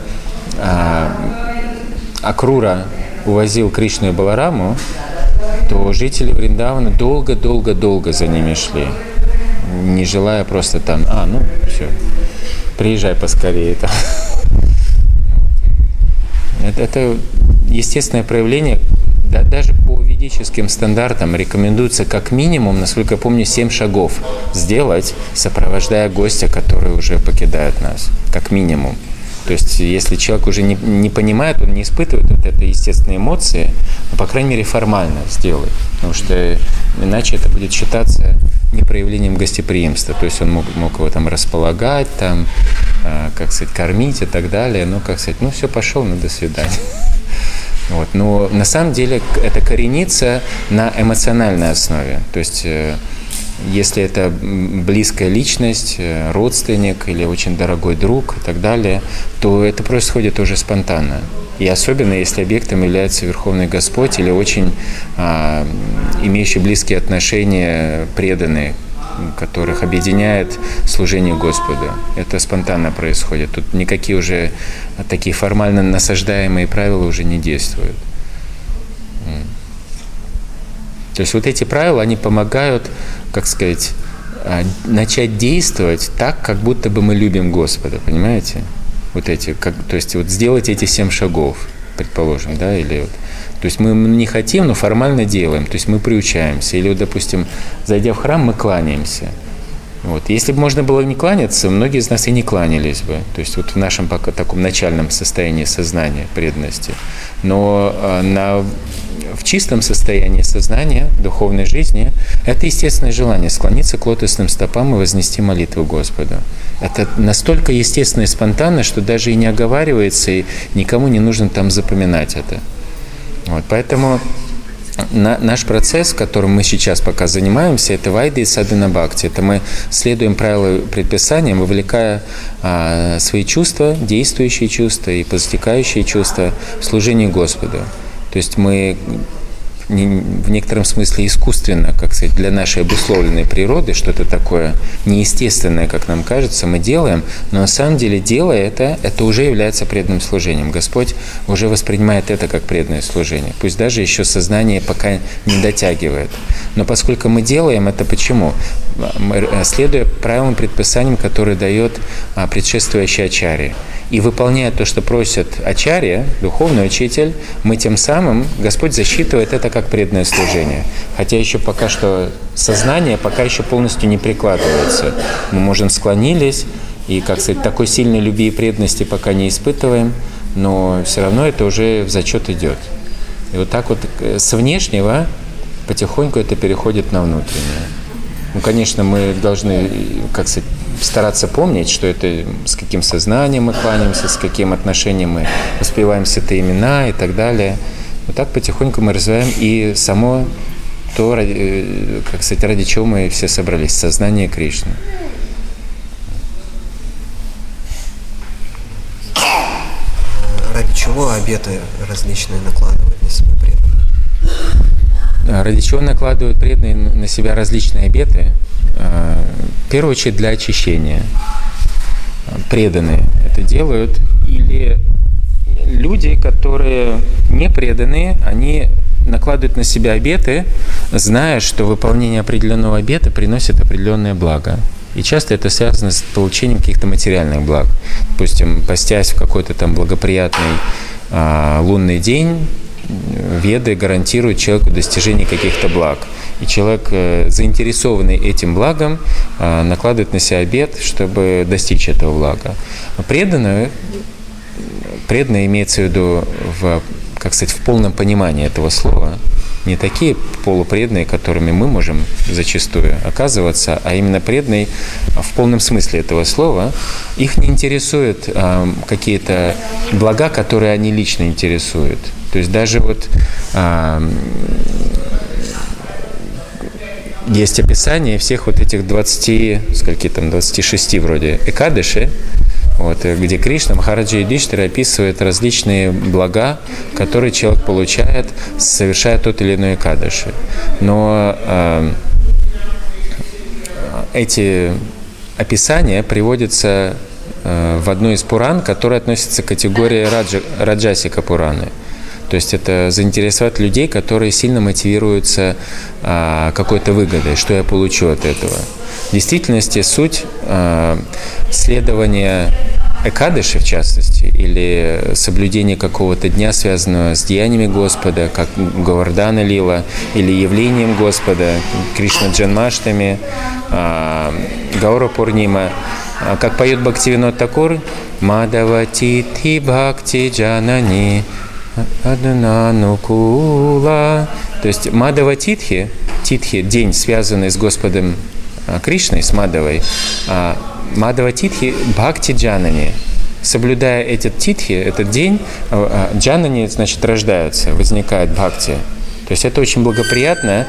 Акрура увозил Кришну и Балараму, то жители Вриндавана долго-долго-долго за ними шли, не желая просто там, а, ну, все, приезжай поскорее. Там. Это, это естественное проявление, да, даже по ведическим стандартам рекомендуется как минимум, насколько я помню, 7 шагов сделать, сопровождая гостя, который уже покидает нас, как минимум. То есть, если человек уже не, не понимает, он не испытывает вот это естественные эмоции, ну, по крайней мере, формально сделай. Потому что иначе это будет считаться не проявлением гостеприимства. То есть он мог, мог его там располагать, там, э, как сказать, кормить и так далее. Ну, как сказать, ну все, пошел, ну до свидания. Вот. Но на самом деле это коренится на эмоциональной основе. То есть э, если это близкая личность, э, родственник или очень дорогой друг и так далее, то это происходит уже спонтанно. И особенно если объектом является Верховный Господь или очень а, имеющий близкие отношения преданные, которых объединяет служение Господу. Это спонтанно происходит. Тут никакие уже такие формально насаждаемые правила уже не действуют. То есть вот эти правила, они помогают, как сказать, а, начать действовать так, как будто бы мы любим Господа, понимаете? Вот эти, как, то есть вот сделать эти семь шагов, предположим, да, или вот. То есть мы не хотим, но формально делаем, то есть мы приучаемся. Или, вот, допустим, зайдя в храм, мы кланяемся. Вот. Если бы можно было не кланяться, многие из нас и не кланялись бы. То есть вот в нашем пока таком начальном состоянии сознания, преданности. Но э, на, в чистом состоянии сознания, духовной жизни, это естественное желание склониться к лотосным стопам и вознести молитву Господу. Это настолько естественно и спонтанно, что даже и не оговаривается, и никому не нужно там запоминать это. Вот, поэтому на, наш процесс, которым мы сейчас пока занимаемся, это вайда и садхана бхакти. Это мы следуем правилам предписаниям, вовлекая а, свои чувства, действующие чувства и позатекающие чувства в служение Господу. То есть мы в некотором смысле искусственно, как сказать, для нашей обусловленной природы, что-то такое неестественное, как нам кажется, мы делаем, но на самом деле, делая это, это уже является преданным служением. Господь уже воспринимает это как преданное служение. Пусть даже еще сознание пока не дотягивает. Но поскольку мы делаем это, почему? Мы, Следуя правилам предписаниям, которые дает а, предшествующий ачарья. И выполняя то, что просит ачарья, духовный учитель, мы тем самым, Господь засчитывает это как преданное служение. Хотя еще пока что сознание пока еще полностью не прикладывается. Мы, можем склонились, и, как сказать, такой сильной любви и преданности пока не испытываем, но все равно это уже в зачет идет. И вот так вот э, с внешнего потихоньку это переходит на внутреннее. Ну, конечно, мы должны, как сказать, стараться помнить, что это с каким сознанием мы кланяемся, с каким отношением мы воспеваем святые имена и так далее. Вот так потихоньку мы развиваем и само то, э, как сказать, ради чего мы все собрались, сознание Кришны. Ради чего обеты различные накладывают на себя преданные? А Ради чего накладывают преданные на себя различные обеты? А, В первую очередь для очищения. Преданные это делают или люди, которые не преданные, они накладывают на себя обеты, зная, что выполнение определенного обета приносит определенное благо. И часто это связано с получением каких-то материальных благ. Допустим, постясь в какой-то там благоприятный а, лунный день, веды гарантируют человеку достижение каких-то благ. И человек, э, заинтересованный этим благом, а, накладывает на себя обет, чтобы достичь этого блага. Преданные, преданные имеется в виду в, как сказать, в полном понимании этого слова, не такие полупреданные, которыми мы можем зачастую оказываться, а именно преданные в полном смысле этого слова. Их не интересуют э, какие-то блага, которые они лично интересуют. То есть даже вот э, есть описание всех вот этих 20, скольки там, 26 вроде экадыши, вот, э, где Кришна, Махараджи Юдиштир описывает различные блага, которые человек получает, совершая тот или иной кадыши. Но э, эти описания приводятся э, в одну из Пуран, которая относится к категории Раджа, Раджасика Пураны. То есть это заинтересовать людей, которые сильно мотивируются а, какой-то выгодой, что я получу от этого. В действительности суть а, следования Экадыши, в частности, или соблюдение какого-то дня, связанного с деяниями Господа, как Гавардана Лила, или явлением Господа, Кришна Джанмаштами, а, Гаура Пурнима, а, как поет Бхактивинод Такур, Мадавати Ти Бхакти Джанани Аднанукула. То есть Мадава Титхи, Титхи, день, связанный с Господом а, Кришной, с Мадавой, а, Мадава Титхи Бхакти Джанани. Соблюдая этот титхи, этот день, а, джанани, значит, рождаются, возникает бхакти. То есть это очень благоприятно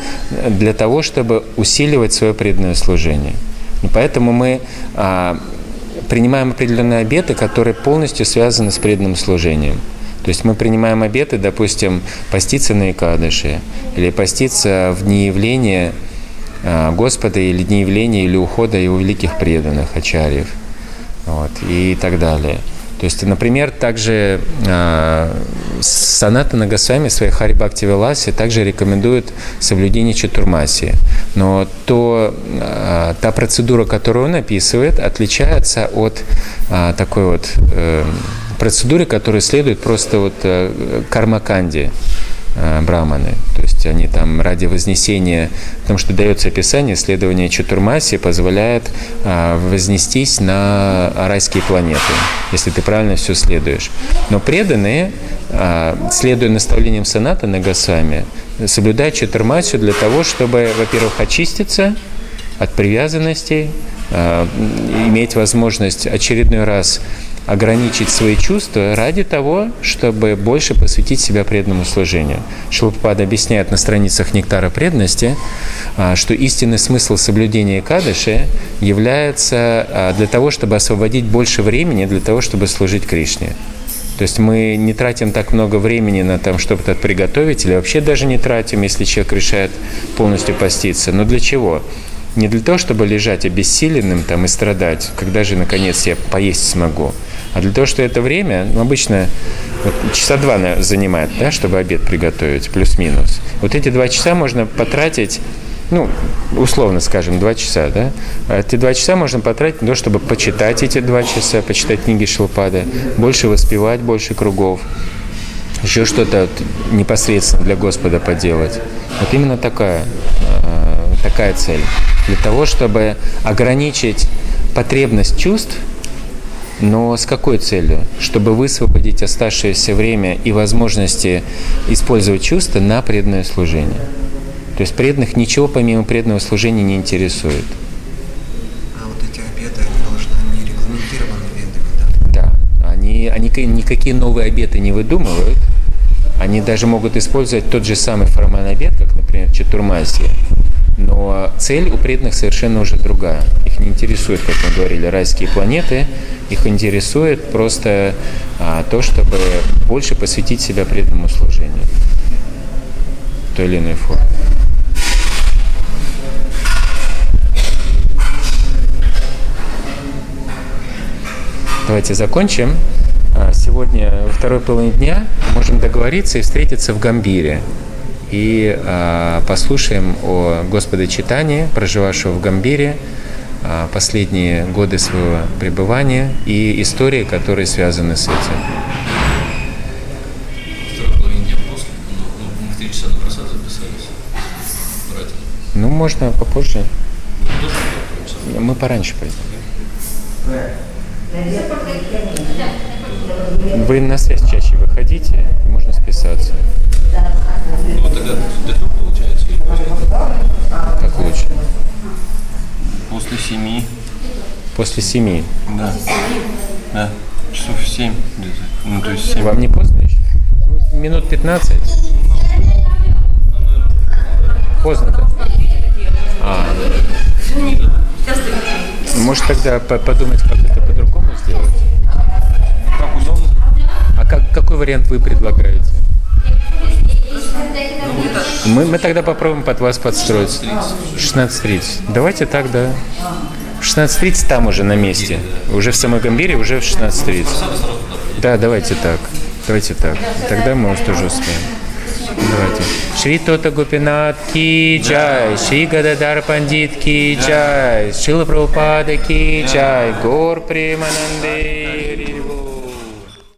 для того, чтобы усиливать свое преданное служение. Поэтому мы принимаем определенные обеты, которые полностью связаны с преданным служением. То есть мы принимаем обеты, допустим, поститься на Икадыши, или поститься в дни явления а, Господа, или дни явления, или ухода его великих преданных, ачарьев, вот, и так далее. То есть, например, также э, Саната Нагасвами в своей Хари Бхакти Виласе также рекомендует соблюдение Чатурмаси. Но то, э, та процедура, которую он описывает, отличается от э, такой вот э, процедуры, которая следует просто вот э, кармаканде э, браманы. То есть они там ради вознесения, потому что дается описание, следование Чатурмаси позволяет а, вознестись на райские планеты, если ты правильно все следуешь. Но преданные, а, следуя наставлениям Саната на Госвами, соблюдают Чатурмасию для того, чтобы, во-первых, очиститься от привязанностей, а, иметь возможность очередной раз ограничить свои чувства ради того, чтобы больше посвятить себя преданному служению. Шилпада объясняет на страницах «Нектара преданности», а, что истинный смысл соблюдения Кадыши является а, для того, чтобы освободить больше времени для того, чтобы служить Кришне. То есть мы не тратим так много времени на том, чтобы это приготовить, или вообще даже не тратим, если человек решает полностью поститься. Но для чего? Не для того, чтобы лежать обессиленным там, и страдать, когда же наконец я поесть смогу, а для того, что это время, ну, обычно вот, часа два занимает, да, чтобы обед приготовить, плюс-минус. Вот эти два часа можно потратить ну, условно скажем, два часа, да? А эти два часа можно потратить на то, чтобы почитать эти два часа, почитать книги Шилпада, больше воспевать, больше кругов, еще что-то непосредственно для Господа поделать. Вот именно такая, а, такая цель. Для того, чтобы ограничить потребность чувств – но с какой целью? Чтобы высвободить оставшееся время и возможности использовать чувства на преданное служение. То есть преданных ничего помимо преданного служения не интересует. А вот эти обеты, они должны, они регламентированы ведами, да? Да. Они, они никакие новые обеты не выдумывают. Они даже могут использовать тот же самый форман обед, как, например, Чатурмасия. Но цель у преданных совершенно уже другая. Их не интересует, как мы говорили, райские планеты, их интересует просто а, то, чтобы больше посвятить себя преданному служению в той или иной форме. Давайте закончим. а, сегодня второй половине дня можем договориться и встретиться в Гамбире. И а, послушаем о Господе Читании, проживавшего в Гамбире, а, последние годы своего пребывания и истории, которые связаны с этим. Второй половине дня после. Ну, ну. Ну, можно попозже. Мы пораньше пойдем. Вы на связь чаще выходите, можно списаться. До трех получается или? Как лучше. После семи. После семи. Да. Да. Часов семь. Ну, то есть семь. Вам не поздно еще? Ну, минут 15. Поздно, да? А. Может тогда по- подумать, как это по-другому сделать? Как удобно? А как, какой вариант вы предлагаете? Мы, мы тогда попробуем под вас подстроиться. 16.30. Давайте так, да. В 16.30 там уже на месте. Уже в самой Гамбире, уже в 16.30. Да, давайте так. Давайте так. Тогда мы уж тоже успеем. Давайте. Шри Тота Гопинат Ки Джай, Шри Гададар Пандит Ки Джай, Шила Прабхупада Ки Джай, Гор Премананде Бол.